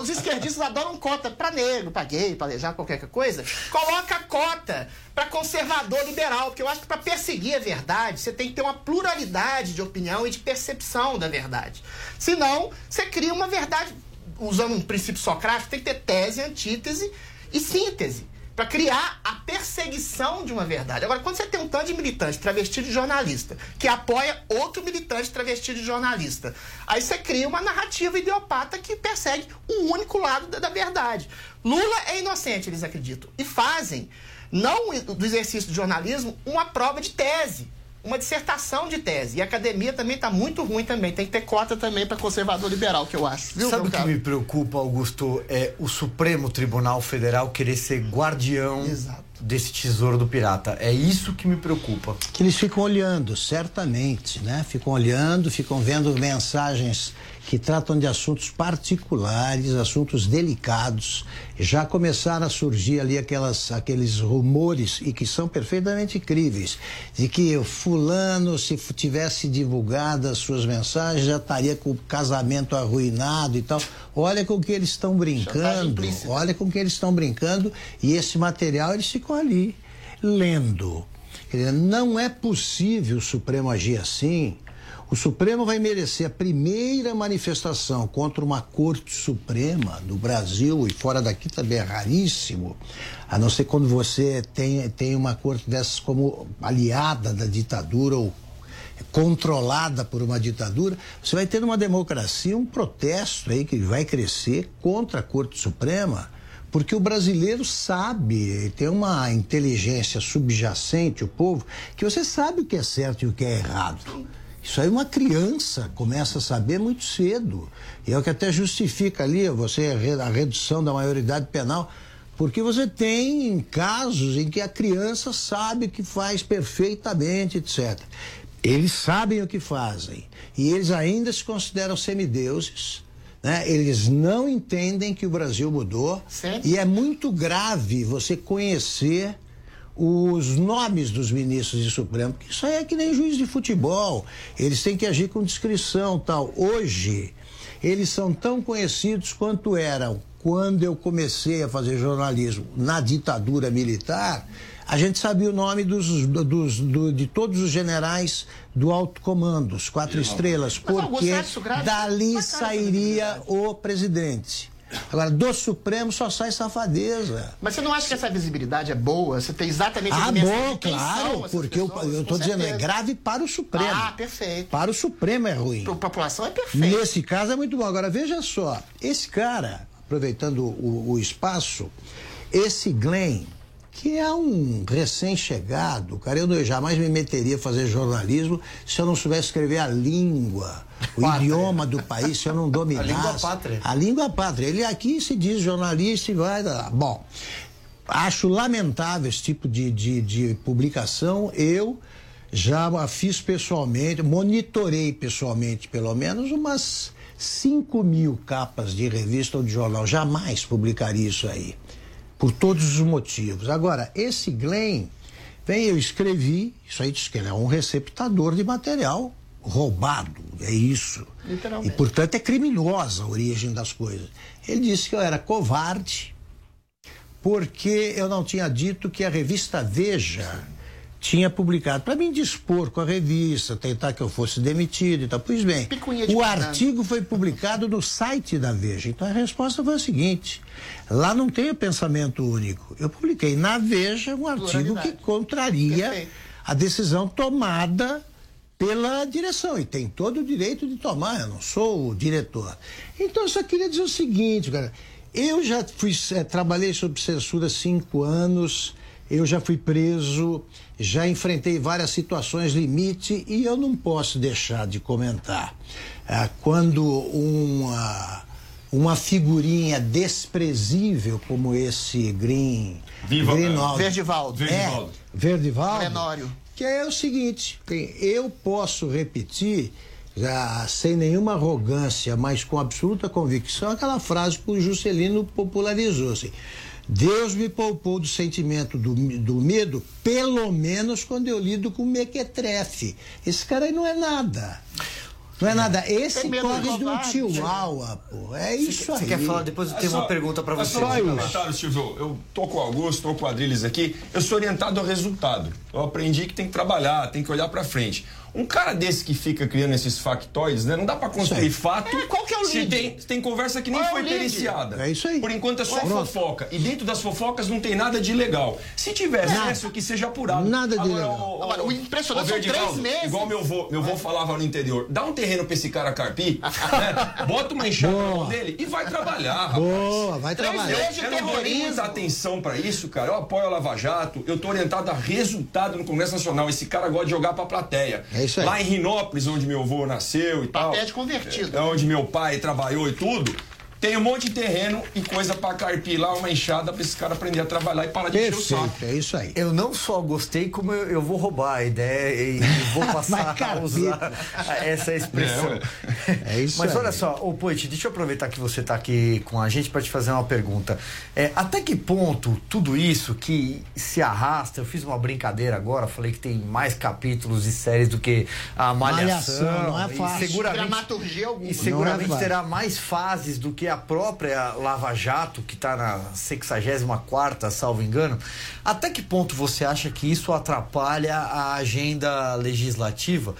Os esquerdistas adoram cota pra negro, pra gay, pra aleijado, qualquer coisa. Coloca cota pra conservador liberal, porque eu acho que pra perseguir a verdade, você tem que ter uma pluralidade de opinião e de percepção da verdade. Senão, você cria uma verdade usando um princípio socrático, tem que ter tese, antítese e síntese. Pra criar a perseguição de uma verdade. Agora, quando você tem um tanto de militante travestido de jornalista que apoia outro militante travestido de jornalista, aí você cria uma narrativa idiopata que persegue um único lado da, da verdade. Lula é inocente, eles acreditam. E fazem, não do exercício de jornalismo, uma prova de tese uma dissertação de tese. E a academia também está muito ruim também. Tem que ter cota também para conservador liberal, que eu acho. Viu, Sabe o que me preocupa, Augusto? É o Supremo Tribunal Federal querer ser guardião desse tesouro do pirata. É isso que me preocupa. que eles ficam olhando, certamente, né? Ficam olhando, ficam vendo mensagens que tratam de assuntos particulares, assuntos delicados. Já começaram a surgir ali aquelas, aqueles rumores, e que são perfeitamente críveis, de que fulano, se tivesse divulgado as suas mensagens, já estaria com o casamento arruinado e tal. Olha com o que eles estão brincando, olha com o que eles estão brincando, e esse material eles ficam ali, lendo. Não é possível o Supremo agir assim. O Supremo vai merecer a primeira manifestação contra uma Corte Suprema do Brasil e fora daqui também é raríssimo, a não ser quando você tem, tem uma corte dessas como aliada da ditadura ou controlada por uma ditadura, você vai ter numa democracia um protesto aí que vai crescer contra a Corte Suprema, porque o brasileiro sabe, tem uma inteligência subjacente, o povo, que você sabe o que é certo e o que é errado. Isso aí uma criança começa a saber muito cedo. E é o que até justifica ali você a redução da maioridade penal. Porque você tem casos em que a criança sabe o que faz perfeitamente, etc. Eles sabem o que fazem. E eles ainda se consideram semideuses. Né? Eles não entendem que o Brasil mudou. E é muito grave você conhecer os nomes dos ministros de Supremo, porque isso aí é que nem juiz de futebol. Eles têm que agir com discrição tal. Hoje, eles são tão conhecidos quanto eram quando eu comecei a fazer jornalismo na ditadura militar. A gente sabia o nome dos, dos- do- de todos os generais do alto comando, os quatro estrelas, porque dali sairia o presidente. Agora, do Supremo só sai safadeza. Mas você não acha que essa visibilidade é boa? Você tem exatamente a Ah, bom, claro, porque eu, pessoas, eu tô dizendo, é grave para o Supremo. Ah, perfeito. Para o Supremo é ruim. Para a população é perfeito. Nesse caso é muito bom. Agora, veja só, esse cara, aproveitando o, o espaço, esse Glenn, que é um recém-chegado, cara, eu jamais me meteria a fazer jornalismo se eu não soubesse escrever a língua, o idioma do país, se eu não dominasse. língua pátria. A língua pátria. Ele aqui se diz jornalista e vai. lá. Bom, acho lamentável esse tipo de, de, de publicação. Eu já a fiz pessoalmente, monitorei pessoalmente pelo menos umas 5 mil capas de revista ou de jornal. Jamais publicaria isso aí. Por todos os motivos. Agora, esse Glenn, bem, eu escrevi, isso aí diz que ele é um receptador de material roubado, é isso. E, portanto, é criminosa a origem das coisas. Ele disse que eu era covarde porque eu não tinha dito que a revista Veja tinha publicado. Para me dispor com a revista, tentar que eu fosse demitido e tal. Pois bem, o artigo foi publicado no site da Veja. Então a resposta foi a seguinte: lá não tem o pensamento único. Eu publiquei na Veja um artigo que contraria Perfeito. a decisão tomada pela direção e tem todo o direito de tomar, eu não sou o diretor. Então eu só queria dizer o seguinte, cara, eu já fui, eh, trabalhei sob censura cinco anos, eu já fui preso, já enfrentei várias situações limite e eu não posso deixar de comentar. Ah, quando uma, uma figurinha desprezível como esse Green... Viva- Greenwald- Verdivaldo. Verdivaldo. É, Verdivaldo. Que é o seguinte, eu posso repetir, já sem nenhuma arrogância, mas com absoluta convicção, aquela frase que o Juscelino popularizou. Assim, Deus me poupou do sentimento do, do medo, pelo menos quando eu lido com mequetrefe. Esse cara aí não é nada. Não é nada. Esse Tem medo corre um chihuahua, pô. É isso aí. Você quer falar? Depois eu É tenho só- uma pergunta pra é você. Só um comentário, Silvio. Eu tô com o Augusto, tô com o Adriles aqui. Eu sou orientado ao resultado. Eu aprendi que tem que trabalhar, tem que olhar pra frente. Um cara desse que fica criando esses factoides, né? Não dá pra construir fato. qual que é o se lead? tem, tem conversa que nem Qual é foi o lead? periciada. É isso aí. Por enquanto é só Pronto. fofoca. E dentro das fofocas não tem nada de ilegal. Se tiver Nada. excesso, que seja apurado. Nada de Agora, ilegal. ô, ô, Agora, o impressionante ô, são três meses. Igual meu vô, meu vô falava no interior. Dá um terreno pra esse cara carpir, né? bota uma enxada na mão dele e vai trabalhar, rapaz. Boa, vai Três trabalhar. meses de Eu não dou terrorismo. muita atenção pra isso, cara. Eu apoio a Lava Jato, eu tô orientado a resultado no Congresso Nacional. Esse cara gosta de jogar pra plateia. É isso aí. Lá em Rinópolis, onde meu avô nasceu e tal. De convertido. É onde meu pai trabalhou e tudo. Tem um monte de terreno e coisa pra carpir lá, uma enxada pra esse cara aprender a trabalhar e parar de encher o saco. Perfeito, é isso aí. Eu não só gostei, como eu, eu vou roubar a ideia e, e vou passar a usar essa expressão. É isso Mas aí. olha só, ô Poit, deixa eu aproveitar que você está aqui com a gente para te fazer uma pergunta. É, até que ponto tudo isso que se arrasta, eu fiz uma brincadeira agora, falei que tem mais capítulos e séries do que a Malhação. Malhação, não é e fácil. seguramente, Dramaturgia alguma. e seguramente é terá mais fases do que a própria Lava Jato, que está na 64ª, salvo engano. Até que ponto você acha que isso atrapalha a agenda legislativa?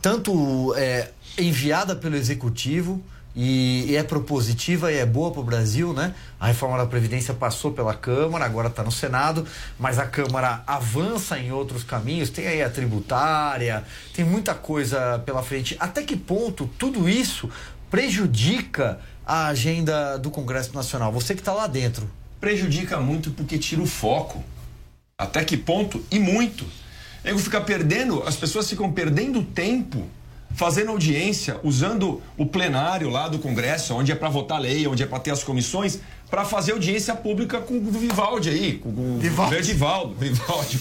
Tanto é, enviada pelo Executivo e, e é propositiva e é boa para o Brasil, né? A reforma da Previdência passou pela Câmara, agora está no Senado, mas a Câmara avança em outros caminhos, tem aí a tributária, tem muita coisa pela frente. Até que ponto tudo isso prejudica a agenda do Congresso Nacional? Você que está lá dentro. Prejudica muito porque tira o foco. Até que ponto? E muito. Nego fica perdendo, as pessoas ficam perdendo tempo fazendo audiência, usando o plenário lá do Congresso, onde é para votar lei, onde é para ter as comissões, para fazer audiência pública com o Vivaldi aí, com o Vivaldi. Verdivaldo, Vivaldi.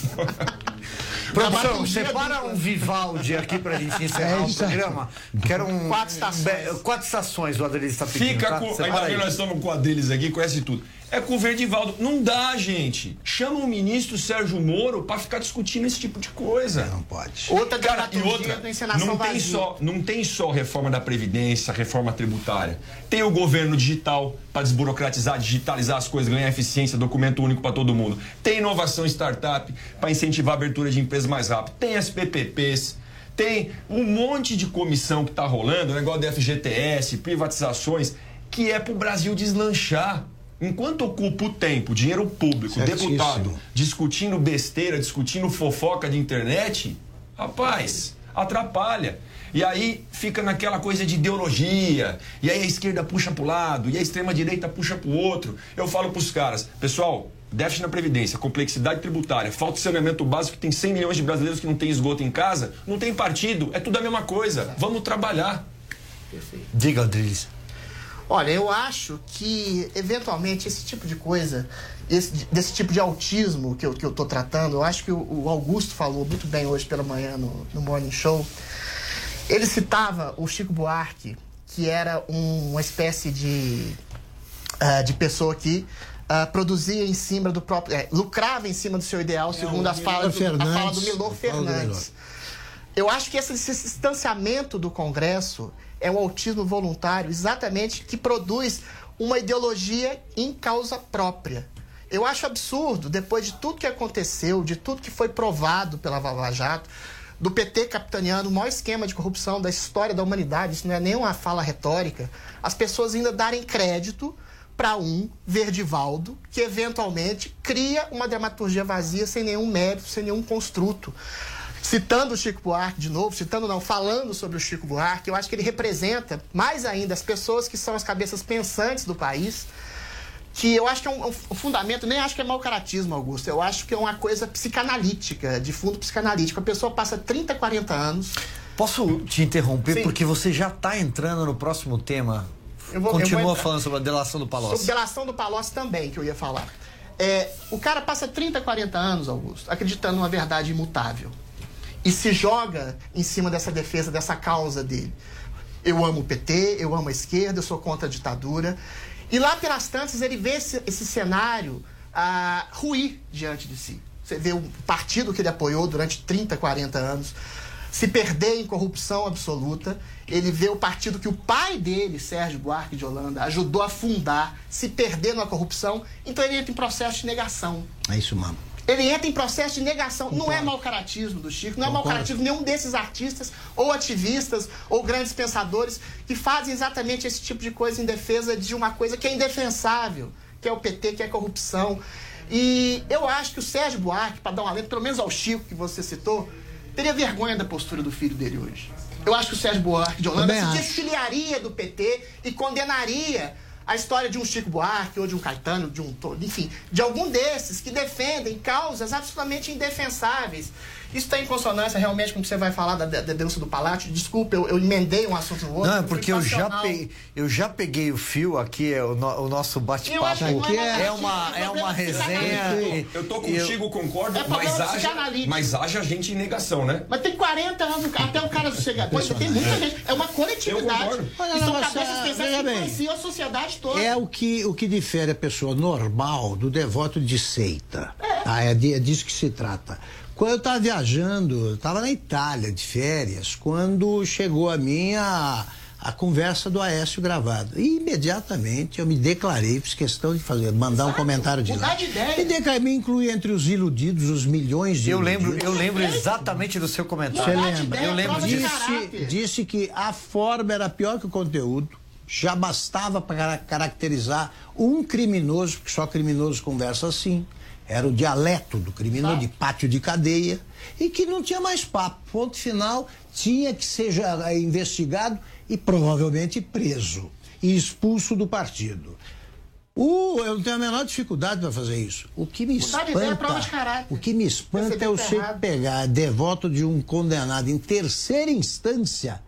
Produção, separa um Vivaldi aqui pra gente encerrar É o programa. Quero um. Quatro estações. Quatro estações o Adelis está pedindo. Fica tá? com. Ainda bem nós estamos com a deles aqui, conhece tudo. É com o Verdivaldo. Não dá, gente. Chama o ministro Sérgio Moro para ficar discutindo esse tipo de coisa. Não pode. Outra Cara, e outra, não tem, só, não tem só reforma da Previdência, reforma tributária. Tem o governo digital para desburocratizar, digitalizar as coisas, ganhar eficiência, documento único para todo mundo. Tem inovação startup para incentivar a abertura de empresas mais rápido. Tem as PPPs. Tem um monte de comissão que está rolando, negócio da FGTS, privatizações, que é para o Brasil deslanchar. Enquanto ocupa o tempo, dinheiro público, Certíssimo. deputado, discutindo besteira, discutindo fofoca de internet, rapaz, atrapalha. E aí fica naquela coisa de ideologia, e aí a esquerda puxa para lado, e a extrema direita puxa para o outro. Eu falo para os caras, pessoal, déficit na previdência, complexidade tributária, falta de saneamento básico, tem 100 milhões de brasileiros que não têm esgoto em casa, não tem partido, é tudo a mesma coisa. Vamos trabalhar. Diga, Adriles. Olha, eu acho que, eventualmente, esse tipo de coisa, esse- desse tipo de autismo que eu, que eu tô tratando, eu acho que o, o Augusto falou muito bem hoje pela manhã no, no Morning Show. Ele citava o Chico Buarque, que era um- uma espécie de, ah, de pessoa que ah, produzia em cima do próprio. é, lucrava em cima do seu ideal, segundo o as falas do, a Milor fala do Fernandes, Milor Fernandes. Eu acho que esse, esse distanciamento do Congresso é um autismo voluntário, exatamente que produz uma ideologia em causa própria. Eu acho absurdo, depois de tudo que aconteceu, de tudo que foi provado pela Lava Jato, do PT capitaneando o maior esquema de corrupção da história da humanidade, isso não é nem uma fala retórica, as pessoas ainda darem crédito para um Verdivaldo que eventualmente cria uma dramaturgia vazia sem nenhum mérito, sem nenhum construto. Citando o Chico Buarque de novo, citando não, falando sobre o Chico Buarque, eu acho que ele representa mais ainda as pessoas que são as cabeças pensantes do país, que eu acho que é um, um fundamento, nem acho que é mau caratismo, Augusto, eu acho que é uma coisa psicanalítica, de fundo psicanalítico. A pessoa passa 30, 40 anos. Posso te interromper? Sim. Porque você já está entrando no próximo tema. Eu vou- eu Continua vou entrar. falando sobre a delação do Sobre Palocci. delação do Palocci também, que eu ia falar. É, o cara passa 30, 40 anos, Augusto, acreditando numa verdade imutável. E se joga em cima dessa defesa, dessa causa dele. Eu amo o PT, eu amo a esquerda, eu sou contra a ditadura. E lá pelas tantas ele vê esse, esse cenário ah, ruir diante de si. Você vê o partido que ele apoiou durante 30, 40 anos se perder em corrupção absoluta. Ele vê o partido que o pai dele, Sérgio Buarque de Holanda, ajudou a fundar, se perder na corrupção. Então ele entra em processo de negação. É isso mesmo. Ele entra em processo de negação. Não é mau caratismo do Chico, não é mau caratismo nenhum desses artistas, ou ativistas, ou grandes pensadores, que fazem exatamente esse tipo de coisa em defesa de uma coisa que é indefensável, que é o PT, que é a corrupção. E eu acho que o Sérgio Buarque, para dar um alento, pelo menos ao Chico que você citou, teria vergonha da postura do filho dele hoje. Eu acho que o Sérgio Buarque de Holanda se desfiliaria do PT e condenaria a história de um Chico Buarque ou de um Caetano, de um enfim, de algum desses que defendem causas absolutamente indefensáveis. Isso está em consonância realmente com o que você vai falar da, da, da denúncia do Palácio. Desculpa, eu, eu emendei um assunto no outro. Não, é porque eu já, peguei, eu já peguei o fio aqui, é o, no- o nosso bate-papo é é, negativo, uma, é é uma problema resenha. e- Eu tô e eu- contigo, concordo, É mas haja, psicanalítico. mas haja gente em negação, né? Mas tem 40 anos, até o cara chegar. Pois tem muita gente. É uma coletividade. concordo. Olha, E são cabeças pensantes que influenciam a sociedade toda. É o que, o que difere a pessoa normal do devoto de seita. Ah, é, de- é disso que se trata. Quando eu estava viajando, eu estava na Itália de férias, quando chegou a minha a conversa do Aécio gravada. E imediatamente eu me declarei, fiz questão de fazer, mandar um comentário de lá. de ideia. E declarei, me incluí entre os iludidos, os milhões de Eu lembro, iludidos. eu lembro exatamente do seu Você comentário. lembra? Eu lembro. Disse, disse que a forma era pior que o conteúdo, já bastava para caracterizar um criminoso, porque só criminoso conversa assim. Era o dialeto do criminoso, de pátio de cadeia, e que não tinha mais papo. Ponto final, tinha que ser investigado e provavelmente preso e expulso do partido. O, eu não tenho a menor dificuldade para fazer isso. O que me Mudar é espanta, caráter. o que me espanta é o tá ser pegar devoto de um condenado em terceira instância,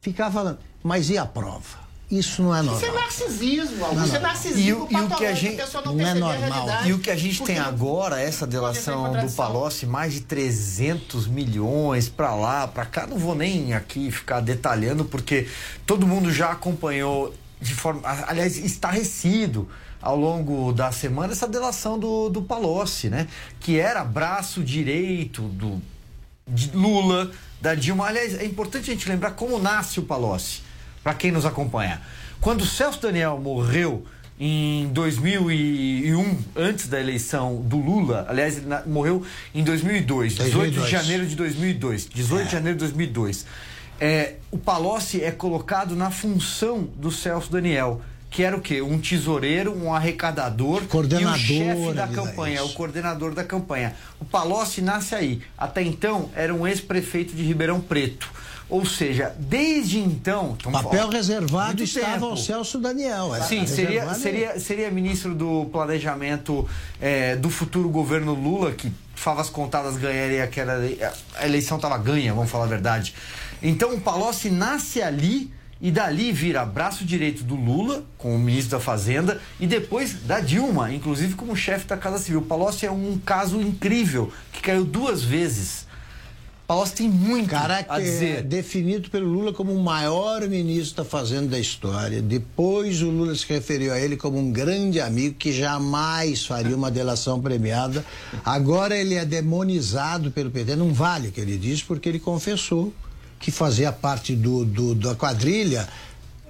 ficar falando, mas e a prova? Isso não é normal. Isso é narcisismo, Augusto. Isso é E narcisismo o, e o que a gente pessoa não, não é a normal. E o que a gente tem agora, essa delação do. Palocci, mais de 300 milhões pra lá, pra cá. Não vou nem aqui ficar detalhando, porque todo mundo já acompanhou de forma. a- Aliás, estarrecido ao longo da semana essa delação do, do Palocci, né? Que era braço direito do de Lula, da Dilma. Aliás, é importante a gente lembrar como nasce o Palocci, para quem nos acompanha. Quando Celso Daniel morreu em 2001, antes da eleição do Lula, aliás, ele na- morreu em 2002, 18 de 2002. janeiro de 2002, 18 de janeiro de 2002. É, o Palocci é colocado na função do Celso Daniel, que era o quê? Um tesoureiro, um arrecadador Coordenador e o chefe da ali, campanha, isso. o coordenador da campanha. O Palocci nasce aí. Até então, era um ex-prefeito de Ribeirão Preto. Ou seja, desde então. estamos Papel reservado estava tempo. ao Celso Daniel. era Sim, seria, seria, seria ministro do planejamento eh, do futuro governo Lula, que favas contadas ganharia aquela. A eleição estava ganha, vamos falar a verdade. Então o Palocci nasce ali e dali vira braço direito do Lula, como ministro da Fazenda, e depois da Dilma, inclusive como chefe da Casa Civil. O Palocci é um caso incrível, que caiu duas vezes. Palocci tem muito Cara, a é dizer. definido pelo Lula como o maior ministro da Fazenda da história. Depois o Lula se referiu a ele como um grande amigo que jamais faria uma delação premiada. Agora ele é demonizado pelo PT. Não vale o que ele diz, porque ele confessou que fazia parte do, do- da quadrilha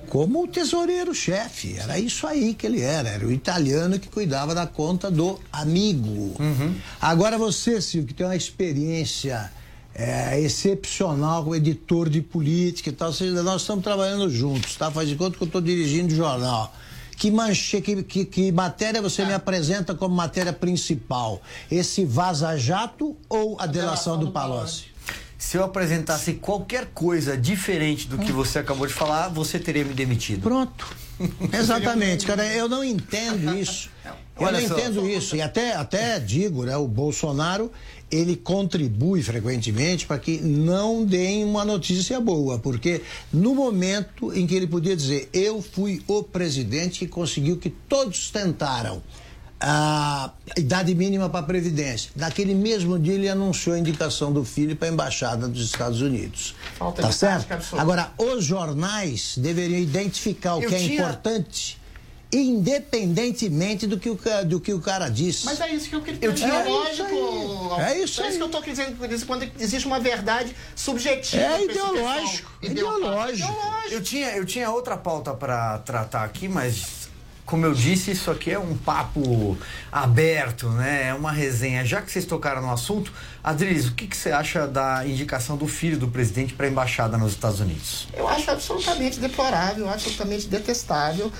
como o tesoureiro-chefe. Era isso aí que ele era. Era o italiano que cuidava da conta do amigo. Agora você, Silvio, que tem uma experiência é, excepcional editor de política e tal, nós estamos trabalhando juntos, tá? Faz de conta que eu estou dirigindo o jornal. Que, manche, que, que, que matéria você me apresenta como matéria principal? Esse vaza-jato ou a, delação, do Palocci? Se eu apresentasse qualquer coisa diferente do que você acabou de falar, você teria me demitido. Pronto. Exatamente, cara. Eu não entendo isso. Eu Olha não só. entendo isso. E até, até digo, né? O Bolsonaro, ele contribui frequentemente para que não deem uma notícia boa. Porque no momento em que ele podia dizer, eu fui o presidente que conseguiu que todos tentaram a idade mínima para a Previdência. Naquele mesmo dia ele anunciou a indicação do filho para a Embaixada dos Estados Unidos. Falta tá certo? Agora, os jornais deveriam identificar o Eu que é tinha- importante, independentemente do que o, do que o cara disse. Mas é isso que eu queria Eu tinha- ideológico. É isso É isso que eu estou dizendo quando existe uma verdade subjetiva. É ideológico, pessoal. ideológico. Ideológico. Eu tinha, eu tinha outra pauta para tratar aqui, mas como eu disse, isso aqui é um papo aberto, né? É uma resenha. Já que vocês tocaram no assunto, Adriles, o que, que você acha da indicação do filho do presidente para a embaixada nos Estados Unidos? Eu acho absolutamente deplorável, absolutamente detestável.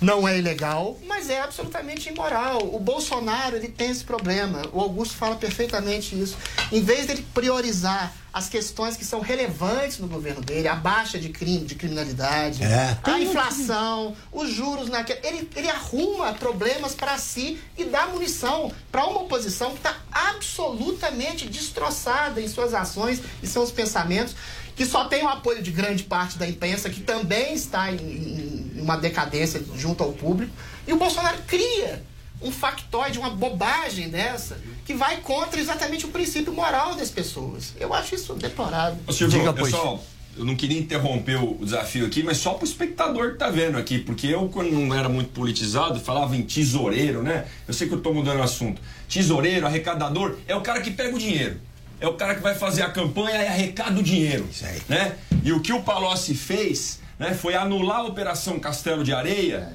Não é ilegal, mas é absolutamente imoral. O Bolsonaro ele tem esse problema. O Augusto fala perfeitamente isso. Em vez dele priorizar as questões que são relevantes no governo dele, a baixa de crime, de criminalidade, É. a inflação, os juros naquele, ele, ele arruma problemas para si e dá munição para uma oposição que está absolutamente destroçada em suas ações e seus pensamentos, que só tem o apoio de grande parte da imprensa, que também está em, em- em uma decadência junto ao público. E o Bolsonaro cria um factoide, uma bobagem dessa, que vai contra exatamente o princípio moral das pessoas. Eu acho isso deplorável. Ô, Silvio, eu só eu não queria interromper o desafio aqui, mas só pro espectador que tá vendo aqui, porque eu, quando não era muito politizado, falava em tesoureiro, né? Eu sei que eu tô mudando o assunto. Tesoureiro, arrecadador, é o cara que pega o dinheiro. É o cara que vai fazer a campanha e arrecada o dinheiro. Né? E o que o Palocci fez né, foi anular a Operação Castelo de Areia,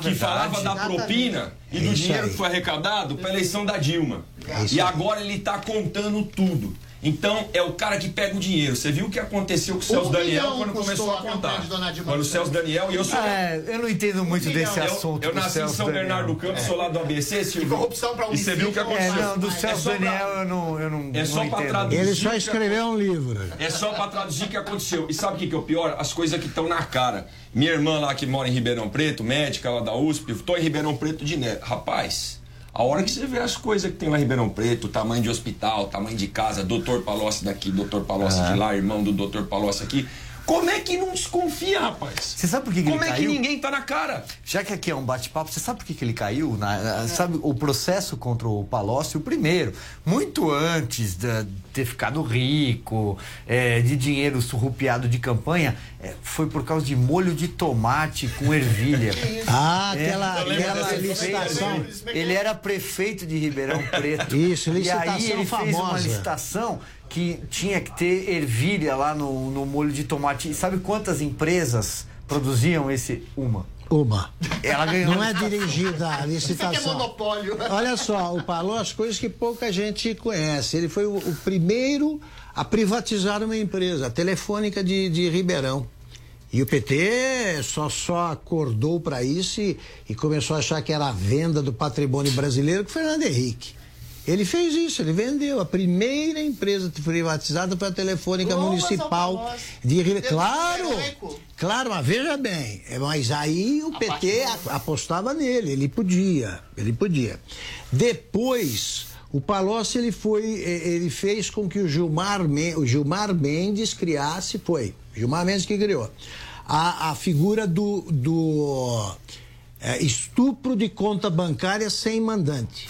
que verdade. falava da Exatamente. propina e É do isso dinheiro aí. que foi arrecadado para a eleição da Dilma. É isso e aí. agora ele tá contando tudo. Então é o cara que pega o dinheiro. Você viu o que aconteceu com o Celso Um Daniel milhão quando começou a contar. Quando o. Celso Daniel e eu sou. É, eu não entendo muito desse Eu- assunto. Eu, do nasci em Celso São Daniel. Bernardo do Campo, É. sou lá do ABC, Silvio. corrupção pra E você viu o que É, aconteceu. não, do É Celso só pra- Daniel eu não, eu não, É só não pra entendo. traduzir. Ele só escreveu um livro. É só pra traduzir o que aconteceu. E sabe o que, que é o pior? As coisas que estão na cara. Minha irmã lá que mora em Ribeirão Preto, médica lá da USP, eu tô em Ribeirão Preto de Neto. Rapaz, a hora que você vê as coisas que tem lá em Ribeirão Preto, tamanho de hospital, tamanho de casa, doutor Palocci daqui, doutor Palocci de lá, irmão do doutor Palocci aqui. Como é que não desconfia, rapaz? Você sabe por que, que Como ele é caiu? que ninguém tá na cara? Já que aqui é um bate-papo, você sabe por que, que ele caiu? Na- Sabe o processo contra o Palocci, o primeiro, muito antes de ter ficado rico, é, de dinheiro surrupiado de campanha, é, foi por causa de molho de tomate com ervilha. Ah, É, aquela, aquela licitação. Ele era prefeito de Ribeirão Preto. Isso, E aí licitação ele fez uma famosa. licitação que tinha que ter ervilha lá no, no molho de tomate. E sabe quantas empresas produziam esse? Uma. Uma. Ela ganhou Não é licitação. dirigida a Isso aqui é licitação. monopólio. Olha só, o Palocci, coisas que pouca gente conhece. Ele foi o, o primeiro a privatizar uma empresa, a Telefônica de, de Ribeirão. E o PT só, só acordou para isso e, e começou a achar que era a venda do patrimônio brasileiro com Fernando Henrique. Ele fez isso, ele vendeu. A primeira empresa privatizada foi a Telefônica Municipal de Ribeirão. Claro! Claro, mas veja bem, é, mas aí o PT a- apostava nele, ele podia, ele podia. Depois, o Palocci ele foi, ele fez com que o Gilmar, o Gilmar Mendes criasse, foi, Gilmar Mendes que criou, a, a figura do, do eh, estupro de conta bancária sem mandante,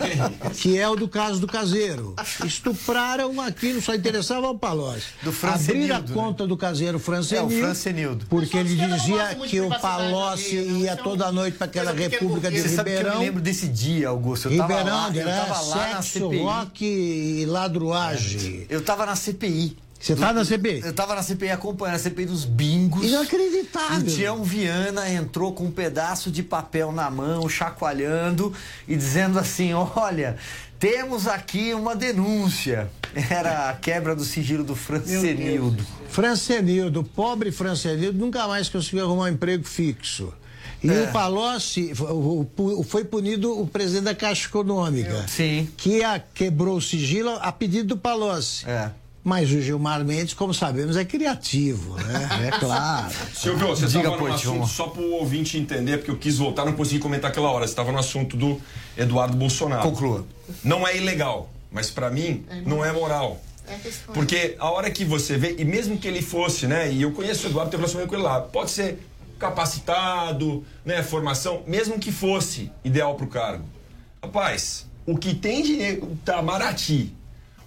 que é o do caso do caseiro. Estupraram aquilo, só interessava ao Palocci. Do Abrir a né? conta do caseiro Francenildo. É, o Francenildo. Porque ele dizia que o Palocci não. ia é toda noite para aquela pequena República de burguesa. Você sabe que eu Ribeirão. me lembro desse dia, Augusto. Eu tava Ribeirão, lá, eu tava lá na sexo, CPI. rock e ladruagem. Eu tava na CPI. Você tá na CPI? Eu tava na CPI acompanhando a CPI dos bingos. Inacreditável. E Tião Viana entrou com um pedaço de papel na mão, chacoalhando e dizendo assim: olha, temos aqui uma denúncia. Era a quebra do sigilo do Francenildo. Francenildo, o pobre Francenildo, nunca mais conseguiu arrumar um emprego fixo. E É. o Palocci o- o- foi punido o presidente da Caixa Econômica. Sim. Que a, quebrou o sigilo a pedido do Palocci. É. Mas o Gilmar Mendes, como sabemos, é criativo, né? É claro. Silvio, você Diga, estava no assunto, vamos. só para o ouvinte entender, porque eu quis voltar, não consegui comentar aquela hora. Você estava no assunto do Eduardo Bolsonaro. Conclua. Não é ilegal, mas para mim não é moral. É questão. Porque a hora que você vê, e mesmo que ele fosse, né? E eu conheço o Eduardo, tenho relacionamento com ele lá, pode ser capacitado, né? Formação, mesmo que fosse ideal pro cargo. Rapaz, o que tem de Itamaraty,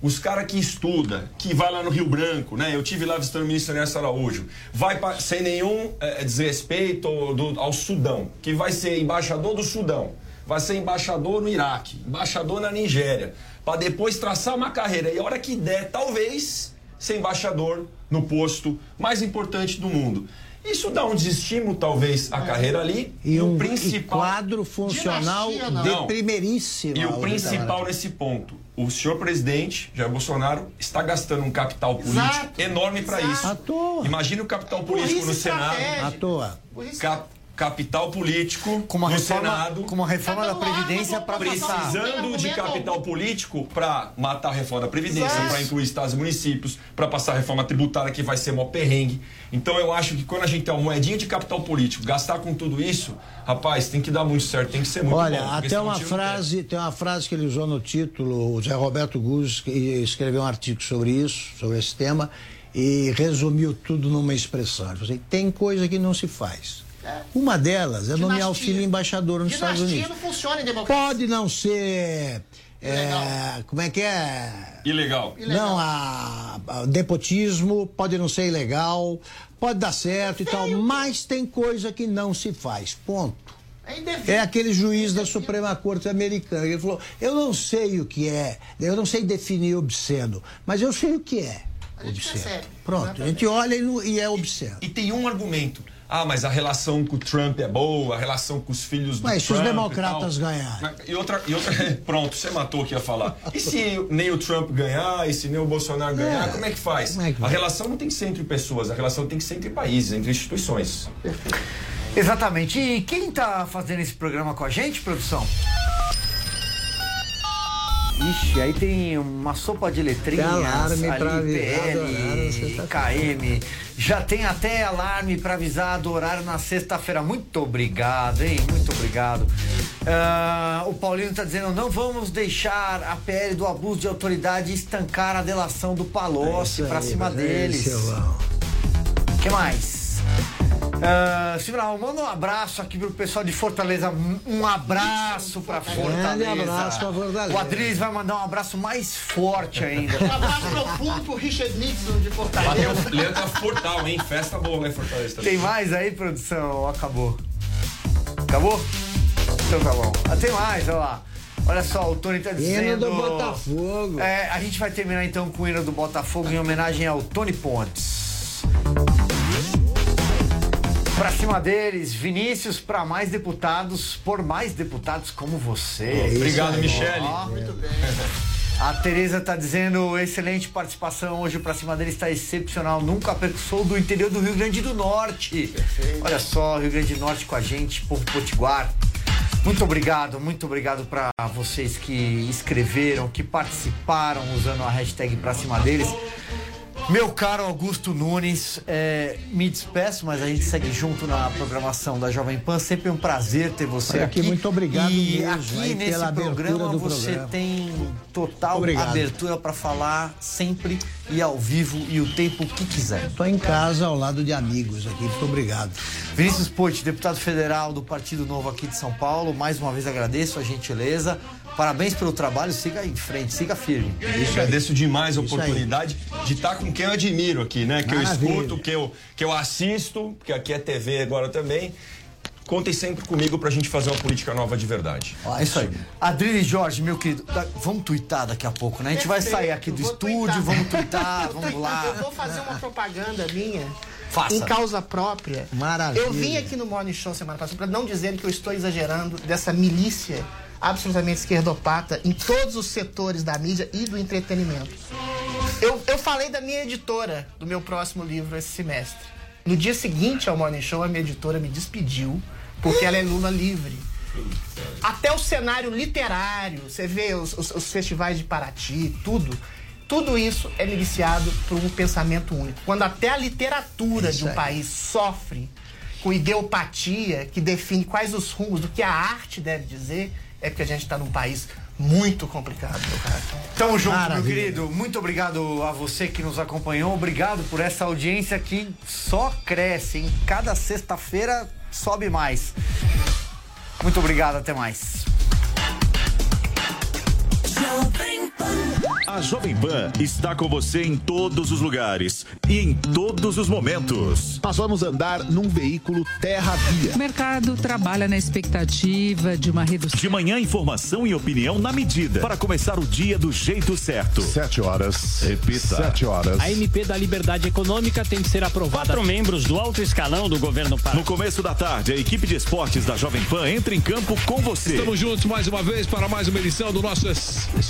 os caras que estuda, que vai lá no Rio Branco, né? Eu tive lá visitando o ministro Ernesto Araújo, vai pra, sem nenhum eh, desrespeito ao, do- ao Sudão, que vai ser embaixador do Sudão, vai ser embaixador no Iraque, embaixador na Nigéria, para depois traçar uma carreira e a hora que der, talvez ser embaixador no posto mais importante do mundo. Isso dá um desestímulo, talvez, à carreira ali. E um o e principal. quadro funcional de não. primeiríssima. E o principal nesse ponto, o senhor presidente, Jair Bolsonaro, está gastando um capital político Exato, enorme para isso. À toa. Imagina o capital político no Senado. À toa. Cap- capital político Com uma no reforma- Senado. com uma reforma da Previdência para passar. Precisando de capital político para matar a reforma da Previdência, para incluir estados e municípios, para passar a reforma tributária que vai ser mó perrengue. Então eu acho que quando a gente tem uma moedinha de capital político, gastar com tudo isso, rapaz, tem que dar muito certo, tem que ser muito Olha, bom. até uma frase, tem uma frase que ele usou no título, o Zé Roberto Guz que escreveu um artigo sobre isso, sobre esse tema, e resumiu tudo numa expressão. Ele falou assim, tem coisa que não se faz. Uma delas é nomear o filho embaixador nos Estados Dinastia Unidos. não funciona em democracia. Pode não ser. é, como é que é? Ilegal. Não, a, a- nepotismo pode não ser ilegal, pode dar certo e tal, mas tem coisa que não se faz. Ponto. É aquele juiz da Suprema Corte Americana. Ele falou: Eu não sei o que é, eu não sei definir obsceno, mas eu sei o que é obsceno. Pronto, a gente olha e, e é obsceno. E tem um argumento. Ah, mas a relação com o Trump é boa, a relação com os filhos do Mas se Trump. os e democratas tal. ganharem? Mas- E outra, e outra. Pronto, você matou o que ia falar. E se nem o Trump ganhar, e se nem o Bolsonaro ganhar, É, como é que faz? é que a relação não tem que ser entre pessoas, a relação tem que ser entre países, entre instituições. Exatamente. E quem tá fazendo esse programa com a gente, produção? Ixi, aí tem uma sopa de letrinhas, Tem alarme ali, PL. KM. Já tem até alarme para avisar do horário na sexta-feira. Muito obrigado, hein? Muito obrigado. Ah, o Paulino tá dizendo, não vamos deixar a PL do abuso de autoridade estancar a delação do Palocci É aí, cima é deles. O que mais? Ah, Silvão, manda um abraço aqui pro pessoal de Fortaleza. Um- Um abraço pra Fortaleza. Grande abraço pra Fortaleza. O Adriles vai mandar um abraço mais forte ainda. Um abraço profundo pro Richard Nixon de Fortaleza. Leandro Fortal, hein? Festa boa lá em Fortaleza também. Tem mais aí, produção? Ou acabou? Acabou? Então tá bom. Ah, tem mais, olha lá. Olha só, o Tony tá dizendo. Hino do Botafogo. É, a gente vai terminar então com o hino do Botafogo em homenagem ao Tony Pontes. Pra cima deles, Vinícius, pra mais deputados, por mais deputados como você. Obrigado. Michele. Ó. A Tereza tá dizendo, excelente participação hoje pra cima deles, está excepcional. Nunca perco, sou do interior do Rio Grande do Norte. Olha só, Rio Grande do Norte com a gente, povo potiguar. Muito obrigado, muito obrigado pra vocês que escreveram, que participaram usando a hashtag pra cima deles. Meu caro Augusto Nunes, é, me despeço, mas a gente segue junto na programação da Jovem Pan. Sempre um prazer ter você Olha aqui. muito obrigado E mesmo aqui nesse programa você programa. tem total Obrigado. abertura para falar sempre e ao vivo e o tempo que quiser. Estou em casa ao lado de amigos aqui. Muito obrigado. Vinícius Poit, deputado federal do Partido Novo aqui de São Paulo, mais uma vez agradeço a gentileza. Parabéns pelo trabalho, siga em frente, siga firme. Agradeço demais a Isso aí. oportunidade de estar com quem eu admiro aqui, né? Que Maravilha. eu escuto, que eu, que eu assisto, porque aqui é TV agora também. Contem sempre comigo pra gente fazer uma política nova de verdade. É isso aí. Adriles Jorge, meu querido, da- vamos tuitar daqui a pouco, né? A gente vai sair aqui do estúdio, vamos tuitar, vamos lá. Eu vou fazer uma propaganda minha. Faça. Em causa própria. Maravilha. Eu vim aqui no Morning Show semana passada para não dizer que eu estou exagerando dessa milícia absolutamente esquerdopata em todos os setores da mídia e do entretenimento. Eu, eu falei da minha editora do meu próximo livro esse semestre. No dia seguinte ao Morning Show, a minha editora me despediu porque ela é Lula livre. Até o cenário literário, você vê os, os- os festivais de Paraty, tudo. Tudo isso é miliciado por um pensamento único. Quando até a literatura de um aí. país sofre com ideopatia que define quais os rumos do que a arte deve dizer, é porque a gente está num país muito complicado, meu cara. Tamo junto, Maravilha. meu querido. Muito obrigado a você que nos acompanhou. Obrigado por essa audiência que só cresce, hein? Cada sexta-feira sobe mais. Muito obrigado, até mais. A Jovem Pan está com você em todos os lugares e em todos os momentos. Nós vamos andar num veículo terra-via. O mercado trabalha na expectativa de uma redução. De manhã, informação e opinião na medida para começar o dia do jeito certo. Sete horas. Repita. Sete horas. A MP da Liberdade Econômica tem que ser aprovada. Quatro membros do alto escalão do governo No começo da tarde, a equipe de esportes da Jovem Pan entra em campo com você. Estamos juntos mais uma vez para mais uma edição do nosso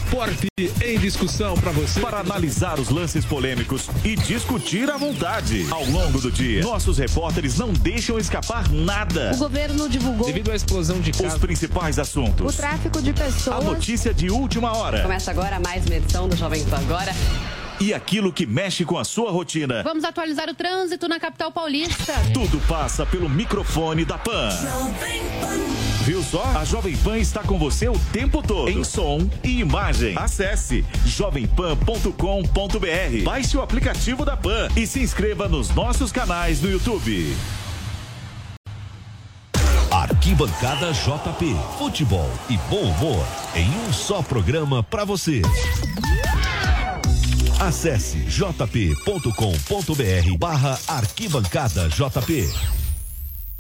Esporte em Discussão para você. Para analisar os lances polêmicos e discutir à vontade. Ao longo do dia, nossos repórteres não deixam escapar nada. O governo divulgou Devido à explosão de casos. Os principais o assuntos. tráfico de A pessoas. notícia de última hora. Começa agora mais uma edição do Jovem Pan Agora. E aquilo que mexe com a sua rotina. Vamos atualizar o trânsito na capital paulista. Tudo passa pelo microfone da Pan. Viu só? A Jovem Pan está com você o tempo todo. Em som e imagem. Acesse jovempan.com.br. Baixe o aplicativo da Pan e se inscreva nos nossos canais no YouTube. Arquibancada JP. Futebol e bom humor em um só programa para você. Acesse jp.com.br barra arquibancada JP.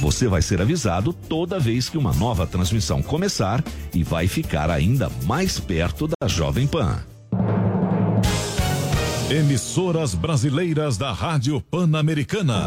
Você vai ser avisado toda vez que uma nova transmissão começar e vai ficar ainda mais perto da Jovem Pan. Emissoras brasileiras da Rádio Pan-Americana.